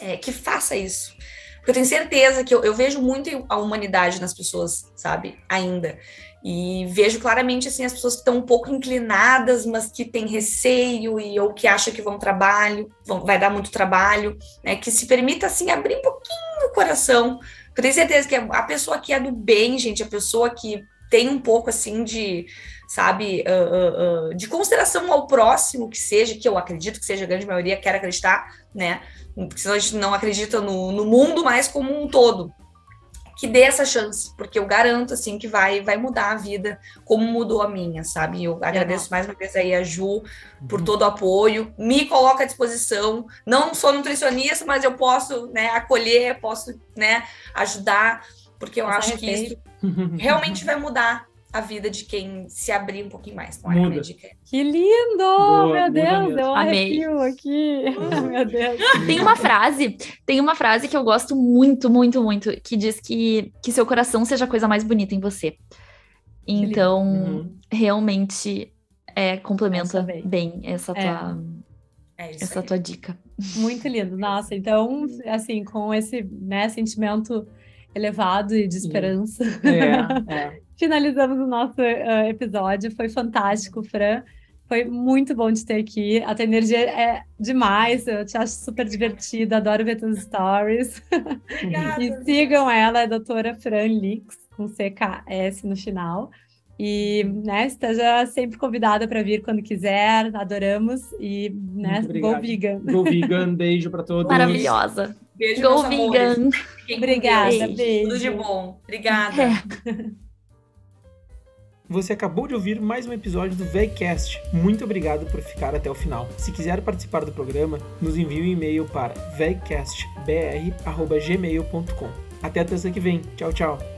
é, que faça isso. Porque eu tenho certeza que eu, eu vejo muito a humanidade nas pessoas, sabe? Ainda. E vejo claramente assim as pessoas que estão um pouco inclinadas, mas que têm receio e ou que acham que vão trabalho, vão, vai dar muito trabalho, né? Que se permita assim abrir um pouquinho o coração. Eu tenho certeza que a pessoa que é do bem, gente, a pessoa que tem um pouco assim de, sabe, uh, uh, uh, de consideração ao próximo que seja, que eu acredito que seja a grande maioria, quer acreditar, né? Porque senão a gente não acredita no, no mundo mais como um todo que dê essa chance, porque eu garanto, assim, que vai, vai mudar a vida, como mudou a minha, sabe? Eu agradeço mais uma vez aí a Ju por todo o apoio, me coloca à disposição, não sou nutricionista, mas eu posso, né, acolher, posso, né, ajudar, porque eu acho que isso realmente vai mudar a vida de quem se abrir um pouquinho mais. Então, Muda. Que lindo! Boa, meu Deus, eu Amei. arrepio aqui. <laughs> meu Deus. Tem uma frase, tem uma frase que eu gosto muito, muito, muito, que diz que, que seu coração seja a coisa mais bonita em você. Então, Uhum. realmente é, complementa Essa bem. essa É. tua, É isso essa aí. tua dica. Muito lindo. Nossa, então, assim, com esse né, sentimento elevado e de esperança, É, <laughs> é. Finalizamos o nosso eh, episódio. Foi fantástico, Fran. Foi muito bom te ter aqui. A tua energia é demais. Eu te acho super divertida. Adoro ver teus stories. Obrigada. <laughs> E sigam ela, a doutora Fran Lix, com CKS no final. E né, esteja sempre convidada para vir quando quiser. Adoramos. E né, go vegan. Go vegan, beijo pra todos. Maravilhosa. Beijo, Go vegan. Obrigada, Deus. beijo. Tudo de bom. Obrigada. É. <laughs> Você acabou de ouvir mais um episódio do VEGcast. Muito obrigado por ficar até o final. Se quiser participar do programa, nos envie um e-mail para vegcastbr.gmail.com. Até a terça que vem. Tchau, tchau.